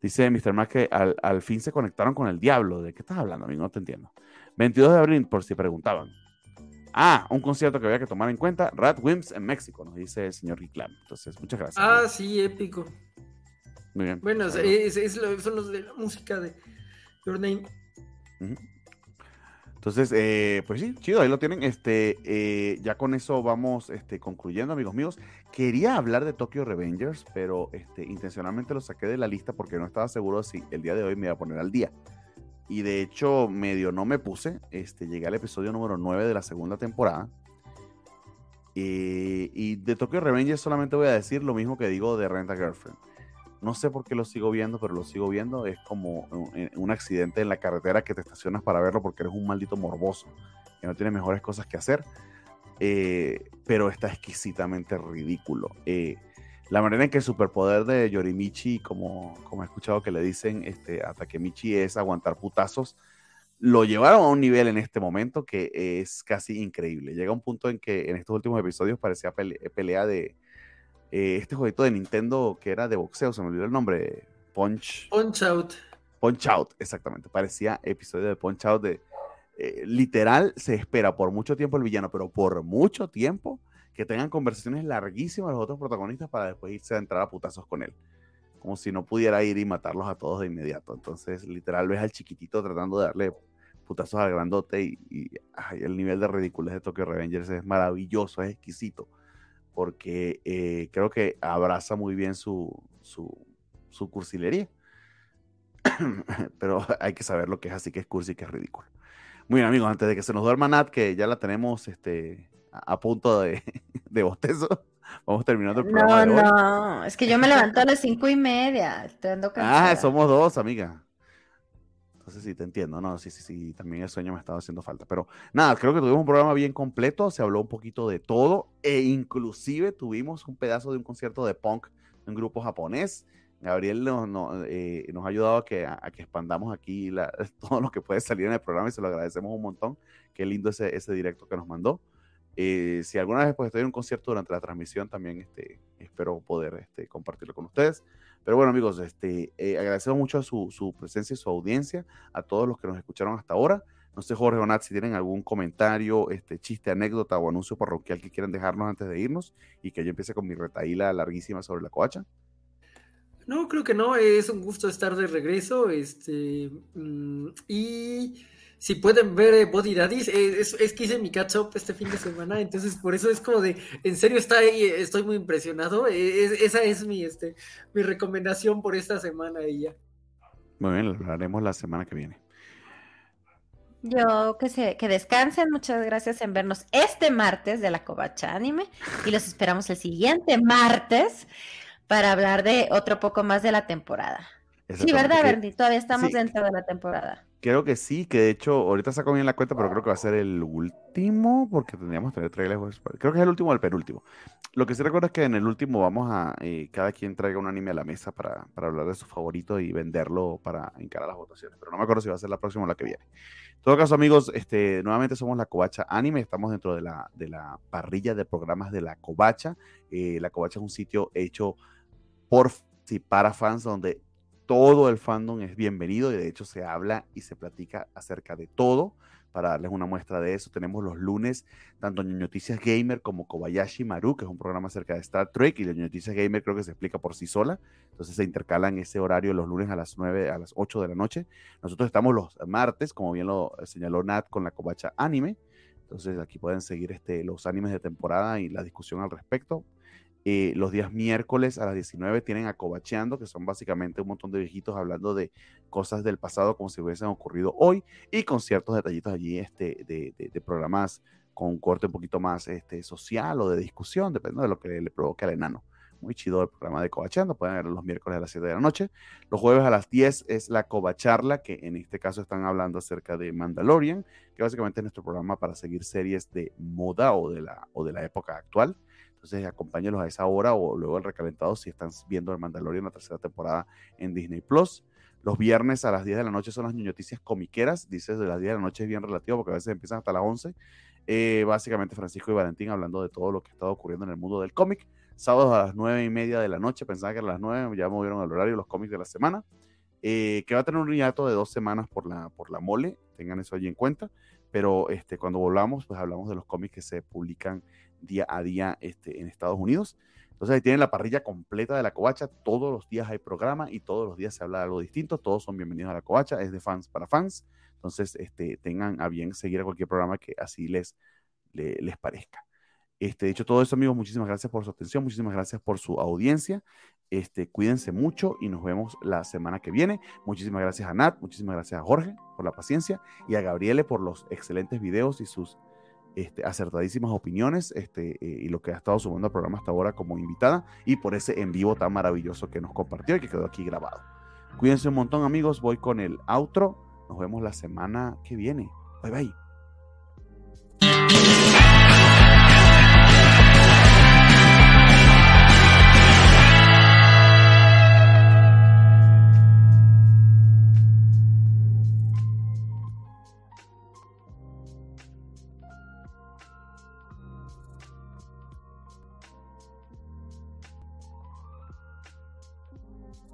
Dice Mr. Mac que al, al, fin se conectaron con el diablo. ¿De qué estás hablando? A mí no te entiendo. 22 de abril, por si preguntaban. Ah, un concierto que había que tomar en cuenta, Rat Wims en México, nos dice el señor Reclam. Entonces, muchas gracias. Ah, sí, épico. Muy bien. Bueno, es, son los de la música de Your Name. Entonces, eh, pues sí, chido, ahí lo tienen. Este, eh, ya con eso vamos este, concluyendo, amigos míos. Quería hablar de Tokyo Revengers, pero este, intencionalmente lo saqué de la lista porque no estaba seguro si el día de hoy me iba a poner al día y de hecho medio no me puse, este, llegué al episodio número 9 de la segunda temporada. Eh, y de Tokyo Revengers solamente voy a decir lo mismo que digo de Renta Girlfriend. No sé por qué lo sigo viendo, pero lo sigo viendo. Es como un, accidente en la carretera que te estacionas para verlo porque eres un maldito morboso que no tiene mejores cosas que hacer. Eh, pero está exquisitamente ridículo. Eh, la manera en que el superpoder de Yorimichi, como, como he escuchado que le dicen este, a Takemichi, es aguantar putazos, lo llevaron a un nivel en este momento que es casi increíble. Llega un punto en que en estos últimos episodios parecía pelea de eh, este jueguito de Nintendo que era de boxeo, se me olvidó el nombre, Punch. Punch Out. Punch Out, exactamente. Parecía episodio de Punch Out de, eh, literal se espera por mucho tiempo el villano, pero por mucho tiempo que tengan conversaciones larguísimas los otros protagonistas para después irse a entrar a putazos con él. Como si no pudiera ir y matarlos a todos de inmediato. Entonces, literal, ves al chiquitito tratando de darle putazos al grandote y, el nivel de ridiculez de Tokyo Revengers es maravilloso, es exquisito. Porque eh, creo que abraza muy bien su, su, cursilería. [coughs] Pero hay que saber lo que es así que es cursi y que es ridículo. Muy bien, amigos, antes de que se nos duerma Nat, que ya la tenemos este, a, punto de, [laughs] de bostezo, vamos terminando el programa. No, no, es que yo me levanto a las cinco y media. Estoy [laughs] ah, somos dos, amiga. Entonces sí, te entiendo, no, sí, sí, sí, también el sueño me estaba haciendo falta. Pero nada, creo que tuvimos un programa bien completo, se habló un poquito de todo, e inclusive tuvimos un pedazo de un concierto de punk de un grupo japonés. Gabriel nos, eh, nos ha ayudado a que, a, que expandamos aquí [laughs] todo lo que puede salir en el programa y se lo agradecemos un montón. Qué lindo ese, ese directo que nos mandó. Eh, si alguna vez pues, estoy en un concierto durante la transmisión, también este, espero poder este, compartirlo con ustedes. Pero bueno, amigos, este, eh, agradecemos mucho su, su, presencia y su audiencia, a todos los que nos escucharon hasta ahora. No sé, Jorge o Nat, si tienen algún comentario, este, chiste, anécdota o anuncio parroquial que quieran dejarnos antes de irnos y que yo empiece con mi retaíla larguísima sobre la coacha. No, creo que no, es un gusto estar de regreso. Este, mm, y si pueden ver eh, Body Daddies, eh, es, que hice mi catch up este fin de semana, entonces por eso es como de, en serio está ahí, estoy muy impresionado. Eh, esa es mi, este, mi recomendación por esta semana y ya. Muy bien, lo haremos la semana que viene. Yo que sé, que descansen, muchas gracias en vernos este martes de la Covacha Anime y los esperamos el siguiente martes para hablar de otro poco más de la temporada. Sí, ¿verdad, Bernie? Todavía estamos dentro de la temporada. Creo que sí, que de hecho, ahorita saco bien la cuenta, pero creo que va a ser el último, porque tendríamos que tener trailers. Creo que es el último o el penúltimo. Lo que sí recuerdo es que en el último vamos a, eh, cada quien traiga un anime a la mesa para, para, hablar de su favorito y venderlo para encarar las votaciones. Pero no me acuerdo si va a ser la próxima o la que viene. En todo caso, amigos, este, nuevamente somos la Covacha Anime, estamos dentro de la, de la parrilla de programas de la Covacha. Eh, la Covacha es un sitio hecho por y para fans donde todo el fandom es bienvenido y de hecho se habla y se platica acerca de todo. Para darles una muestra de eso, tenemos los lunes tanto Noticias Gamer como Kobayashi Maru, que es un programa acerca de Star Trek, y Noticias Gamer creo que se explica por sí sola. Entonces se intercalan ese horario los lunes a las 9, a las 8 de la noche. Nosotros estamos los martes, como bien lo señaló Nat, con la Kobacha Anime. Entonces aquí pueden seguir este, los animes de temporada y la discusión al respecto. Eh, los días miércoles a las 19 tienen Acobacheando, que son básicamente un montón de viejitos hablando de cosas del pasado como si hubiesen ocurrido hoy y con ciertos detallitos allí este, de, programas con un corte un poquito más este, social o de discusión, dependiendo de lo que le provoque al enano. Muy chido el programa de Cobacheando, pueden ver los miércoles a las 7 de la noche. Los jueves a las 10 es la Cobacharla, que en este caso están hablando acerca de Mandalorian, que básicamente es nuestro programa para seguir series de moda o de la, o de la época actual. Entonces, acompáñenlos a esa hora o luego el recalentado si están viendo el Mandalorian la tercera temporada en Disney Plus. Los viernes a las 10 de la noche son las noticias comiqueras. Dices de las 10 de la noche es bien relativo porque a veces empiezan hasta las 11. Eh, básicamente, Francisco y Valentín hablando de todo lo que está ocurriendo en el mundo del cómic. Sábados a las 9 y media de la noche, pensaba que a las 9, ya movieron el horario los cómics de la semana. Eh, que va a tener un hiato de dos semanas por la, por la mole, tengan eso allí en cuenta. Pero este, cuando volvamos, pues hablamos de los cómics que se publican día a día este, en Estados Unidos. Entonces ahí tienen la parrilla completa de la covacha. Todos los días hay programa y todos los días se habla de algo distinto. Todos son bienvenidos a la covacha. Es de fans para fans. Entonces este, tengan a bien seguir a cualquier programa que así les, les, parezca. Este, dicho todo eso, amigos, muchísimas gracias por su atención, muchísimas gracias por su audiencia. Este, cuídense mucho y nos vemos la semana que viene. Muchísimas gracias a Nat, muchísimas gracias a Jorge por la paciencia y a Gabriele por los excelentes videos y sus este, acertadísimas opiniones este, eh, y lo que ha estado subiendo al programa hasta ahora como invitada y por ese en vivo tan maravilloso que nos compartió y que quedó aquí grabado. Cuídense un montón amigos, voy con el outro. Nos vemos la semana que viene. Bye bye.